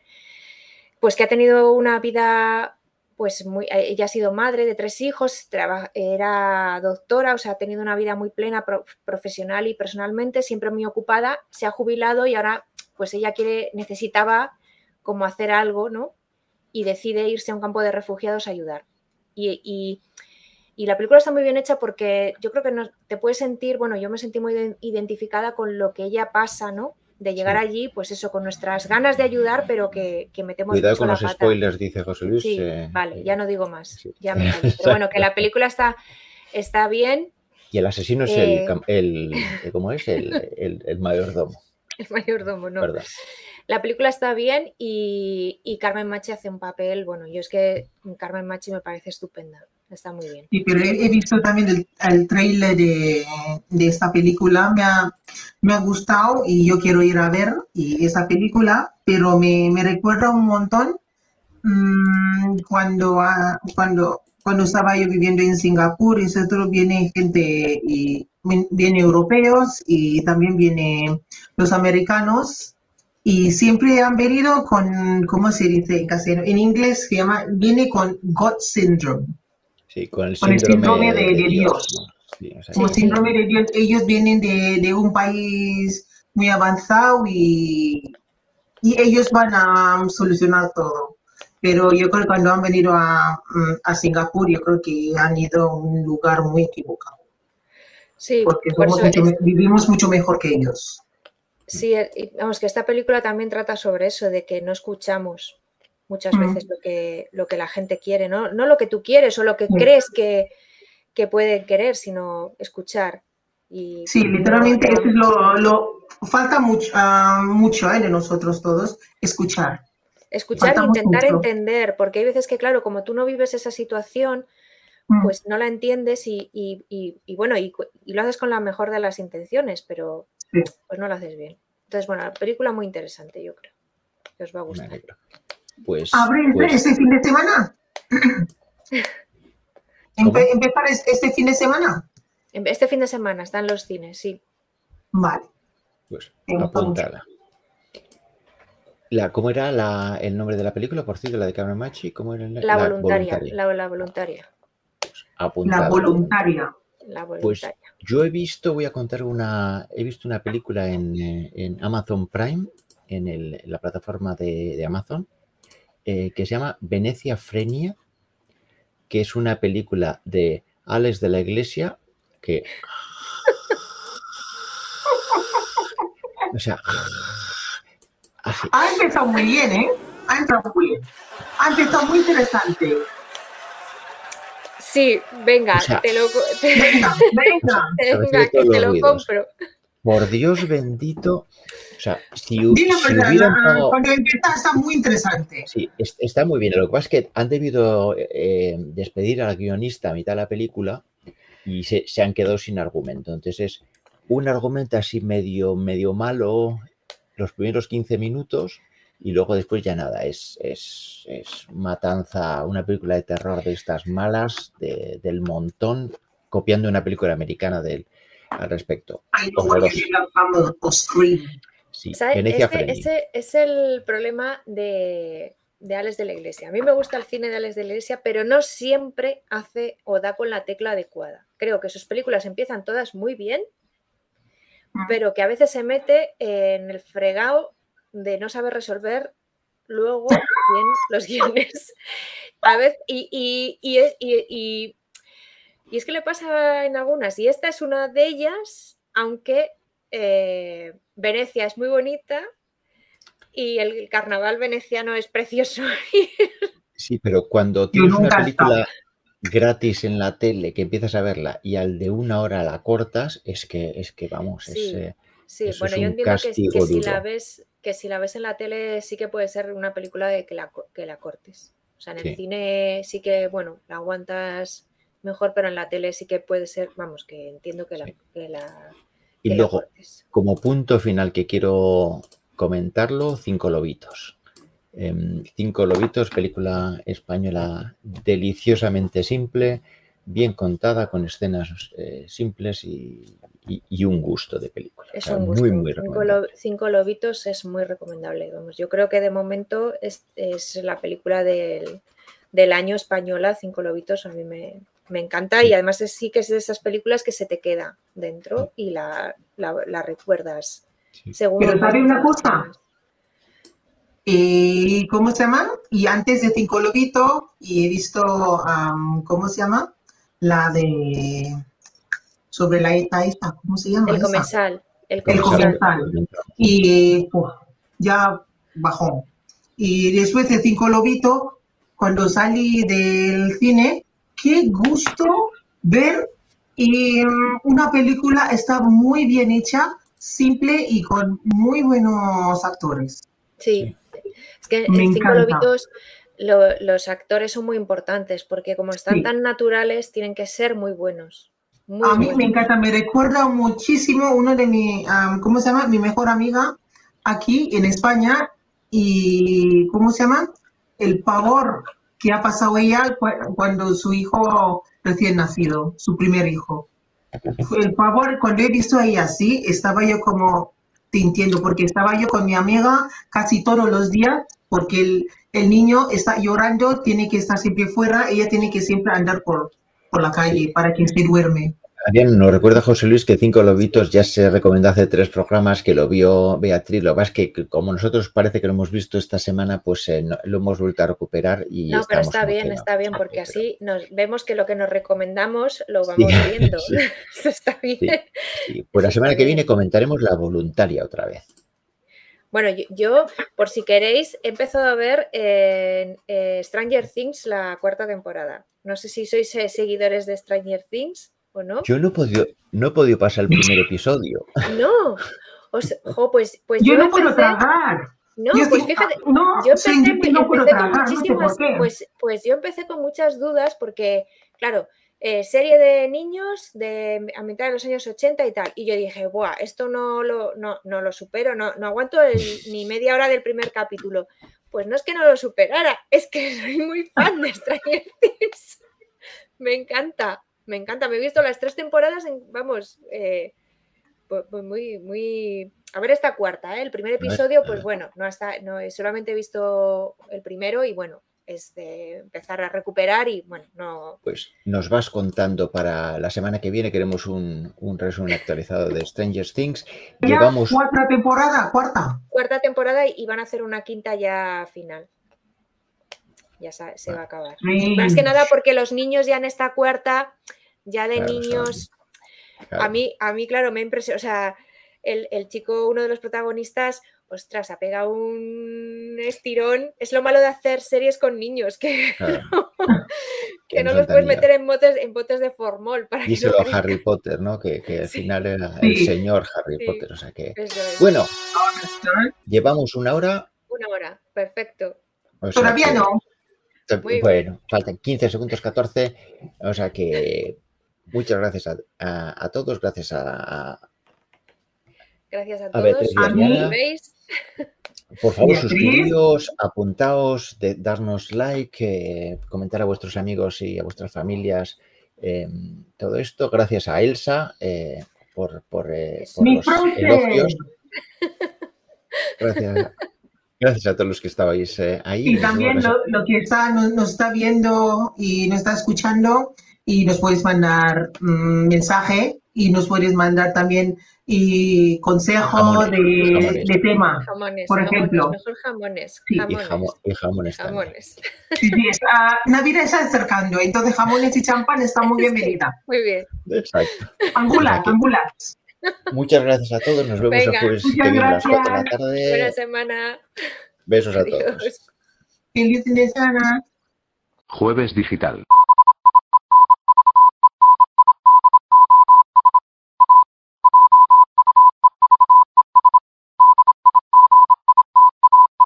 pues que ha tenido una vida pues muy, eh, ella ha sido madre de tres hijos, era doctora, o sea, ha tenido una vida muy plena pro- profesional y personalmente, siempre muy ocupada, se ha jubilado y ahora pues ella quiere, necesitaba como hacer algo, ¿no? Y decide irse a un campo de refugiados a ayudar. Y, y- y la película está muy bien hecha porque yo creo que no, te puedes sentir, bueno, yo me sentí muy iden- identificada con lo que ella pasa, ¿no? De llegar allí, pues eso, con nuestras ganas de ayudar, pero que, que metemos Cuidado mucho con la los pata. spoilers, dice José Luis. Sí, eh, vale, ya no digo más. sí. Ya me. Pero bueno, que la película está, está bien, (laughs) Y el asesino es Eh. el, cam- el, ¿Cómo es? El, el, el mayordomo, (laughs) el mayordomo, ¿no? La película está bien y, y Carmen Machi hace un papel, bueno, yo es que Carmen Machi me parece estupenda, está muy bien. Sí, pero he, visto también el, el trailer de, de esta película, me ha, me ha gustado y yo quiero ir a ver y esa película, pero me, me recuerda un montón mm, cuando, ah, cuando, cuando estaba yo viviendo en Singapur, y todo viene gente, y viene europeos y también viene los americanos. Y siempre han venido con, ¿cómo se dice en castellano? En inglés se llama, viene con God Syndrome. Sí, con el Con el síndrome, síndrome de- de Dios. Sí, o sea, como Sí, sí. síndrome de Dios, ellos vienen de, de un país muy avanzado y, y ellos van a solucionar todo. Pero yo creo que cuando han venido a, mm, a Singapur, yo creo que han ido a un lugar muy equivocado, Sí, porque por somos mucho vivimos mucho mejor que ellos. Sí, eh, y vamos, que esta película también trata sobre eso, de que no escuchamos muchas Mm. veces lo que, lo que la gente quiere, ¿no? No lo que tú quieres o lo que Sí. crees que, que pueden querer, sino escuchar. Y Sí, no literalmente eso es lo, lo falta mucho, ah, mucho eh, de nosotros todos, escuchar. Escuchar e intentar mucho. entender, porque hay veces que, claro, como tú no vives esa situación, Mm. pues no la entiendes y, y- y- y bueno, y, lo haces con la mejor de las intenciones, pero Sí. pues no lo haces bien. Entonces, bueno, la película muy interesante, yo creo. Que os va a me gustar. alegro. Pues, ¿Abre pues, este fin de semana? (clears throat) ¿Empezar es- este fin de semana? Este fin de semana está en los cines, sí. Vale. pues, apuntada. La, ¿Cómo era la, el nombre de la película? Por cierto, la de Carmen Machi. ¿Cómo era el- La, voluntaria, La, la voluntaria. Apuntada. La voluntaria. La Pues voluntaria. yo he visto, voy a contar una, he visto una película en, eh, en Amazon Prime, en, el- en la plataforma de, de Amazon, eh, que se llama Venecia Frenia, que es una película de Alex de la Iglesia, que... O sea... así. Ha empezado muy bien, ¿eh? Ha empezado muy bien. Ha empezado muy interesante. Sí, venga, o sea, te lo, te- Venga, venga. (laughs) Venga, que te lo ruidos. compro. Por Dios bendito. O sea, si, si verdad, hubieran la- pagado- está muy interesante. Sí, es- está muy bien. Lo que pasa es que han debido eh, despedir al guionista a mitad de la película y se, se han quedado sin argumento. Entonces es un argumento así medio, medio malo los primeros 15 minutos y luego después ya nada, es, es, es matanza, una película de terror de estas malas, de, del montón, copiando una película americana del, al respecto. Sí, Venecia ese, ese, es el problema de, de Alex de la Iglesia. A mí me gusta el cine de Alex de la Iglesia, pero no siempre hace o da con la tecla adecuada. Creo que sus películas empiezan todas muy bien, ah. pero que a veces se mete en el fregado de no saber resolver luego bien los (laughs) guiones. A veces, y, y, y, y, es que le pasa en algunas, y esta es una de ellas, aunque eh, Venecia es muy bonita y el carnaval veneciano es precioso. (laughs) Sí, pero cuando tienes una película gratis en la tele que empiezas a verla y al de una hora la cortas, es que, es que vamos, sí, es, sí. bueno, yo entiendo que, si la ves que si la ves en la tele sí que puede ser una película de que la, que la cortes. O sea, en el cine sí que, bueno, la aguantas mejor, pero en la tele sí que puede ser, vamos, que entiendo que la... Que la y luego, como punto final que quiero comentarlo, Cinco Lobitos. Em, Cinco Lobitos, película española deliciosamente simple, bien contada, con escenas eh, simples y, un gusto de película. Es un gusto. Muy, muy Cinco, Lobitos es muy recomendable. Vamos. Yo creo que de momento es, la película del, año española, Cinco Lobitos, a mí me, encanta y además sí que es de esas películas que se te queda dentro y la, recuerdas. Según Pero ¿sabe una cosa? Y, ¿Cómo se llama? Y antes de Cinco Lobitos, y he visto, ¿cómo se llama? La de sobre la ETA esta, ¿cómo se llama? El comensal. El comensal. Y ya bajó. Y después de Cinco Lobitos, cuando salí del cine, qué gusto ver y mm, una película está muy bien hecha, simple y con muy buenos actores. Sí, es que en Cinco Lobitos los actores son muy importantes porque como están tan naturales tienen que ser muy buenos. A mí me encanta, me recuerda muchísimo uno de mi, ¿cómo se llama? Mi mejor amiga aquí en España y, ¿cómo se llama? El pavor que ha pasado ella cuando su hijo recién nacido, su primer hijo. El pavor, cuando he visto a ella así, estaba yo como, te entiendo, porque estaba yo con mi amiga casi todos los días, porque el, el niño está llorando, tiene que estar siempre fuera, ella tiene que siempre andar por, por la calle para que se duerme. Bien, nos recuerda José Luis que Cinco Lobitos ya se recomendó hace tres programas que lo vio Beatriz. Lo que pasa es que como nosotros parece que lo hemos visto esta semana, pues eh, lo hemos vuelto a recuperar y No, pero está bien, está bien, porque así nos vemos que lo que nos recomendamos lo vamos (laughs) viendo. (laughs) está bien. Pues la semana que viene comentaremos la voluntaria otra vez. Bueno, yo, por si queréis, he empezado a ver eh, Stranger Things la cuarta temporada. No sé si sois eh, seguidores de Stranger Things o no. Yo no he podido, no he podido pasar el primer episodio. (laughs) No. O pues, pues yo, no puedo tragar. No, pues fíjate, yo empecé, con muchísimas, pues, pues yo empecé con muchas dudas porque, claro, eh, serie de niños de a mitad de los años 80 y tal. Y yo dije, Buah, esto no lo, no, no lo supero, no, no aguanto ni media hora del primer capítulo. Pues no es que no lo superara, es que (laughs) soy muy fan de Stranger Things. (laughs) me encanta, me encanta. Me he visto las tres temporadas, en, vamos, eh, pues, pues muy, muy. A ver esta cuarta, ¿eh? el primer episodio, pues bueno, no hasta, no, solamente he visto el primero y bueno, es de empezar a recuperar y bueno, no. Pues nos vas contando para la semana que viene, queremos un, resumen actualizado de Stranger Things. Llevamos. Cuarta temporada, cuarta. Cuarta temporada y van a hacer una quinta ya final. Ya se, va a acabar. Más que nada porque los niños ya en esta cuarta, ya de niños. A mí, a mí, claro, me impresionó. O sea, el, el chico, uno de los protagonistas, ostras, ha pegado un estirón. Es lo malo de hacer series con niños, que, no, (laughs) que no los puedes meter en botes, en botes de formol. Para y a Harry Potter, ¿no? Que, al final era el señor Harry Potter. O sea que. Bueno, llevamos una hora. Una hora, perfecto. Todavía no. Bueno, faltan 15 segundos, 14. O sea que muchas gracias a, todos, gracias a, Gracias a A todos. Beatriz A mí- Ariana. ¿Veis? Por favor, Beatriz. suscribíos, apuntaos, de- darnos like, eh, comentar a vuestros amigos y a vuestras familias eh, todo esto. Gracias a Elsa eh, por, por, eh, por Mi los profe. elogios. Gracias, gracias a todos los que estabais eh, ahí. Y también lo, lo que está, nos, nos está viendo y nos está escuchando y nos puedes mandar mm, mensaje y nos puedes mandar también y consejo Jamones, de, jamones. de tema. Jamones. Por jamones, ejemplo. Mejor jamones. Sí, y jamo- y jamones. Jamones. Sí, sí, está- Navidad está acercando, entonces jamones y champán está muy (laughs) bienvenida. Muy bien. Exacto. Angulas, angulas. Muchas gracias a todos. Nos vemos Venga. el jueves Muchas que viene a las 4 de la gracias. Buena tarde. semana. Besos a todos. Adiós. Feliz fin de semana. Jueves digital.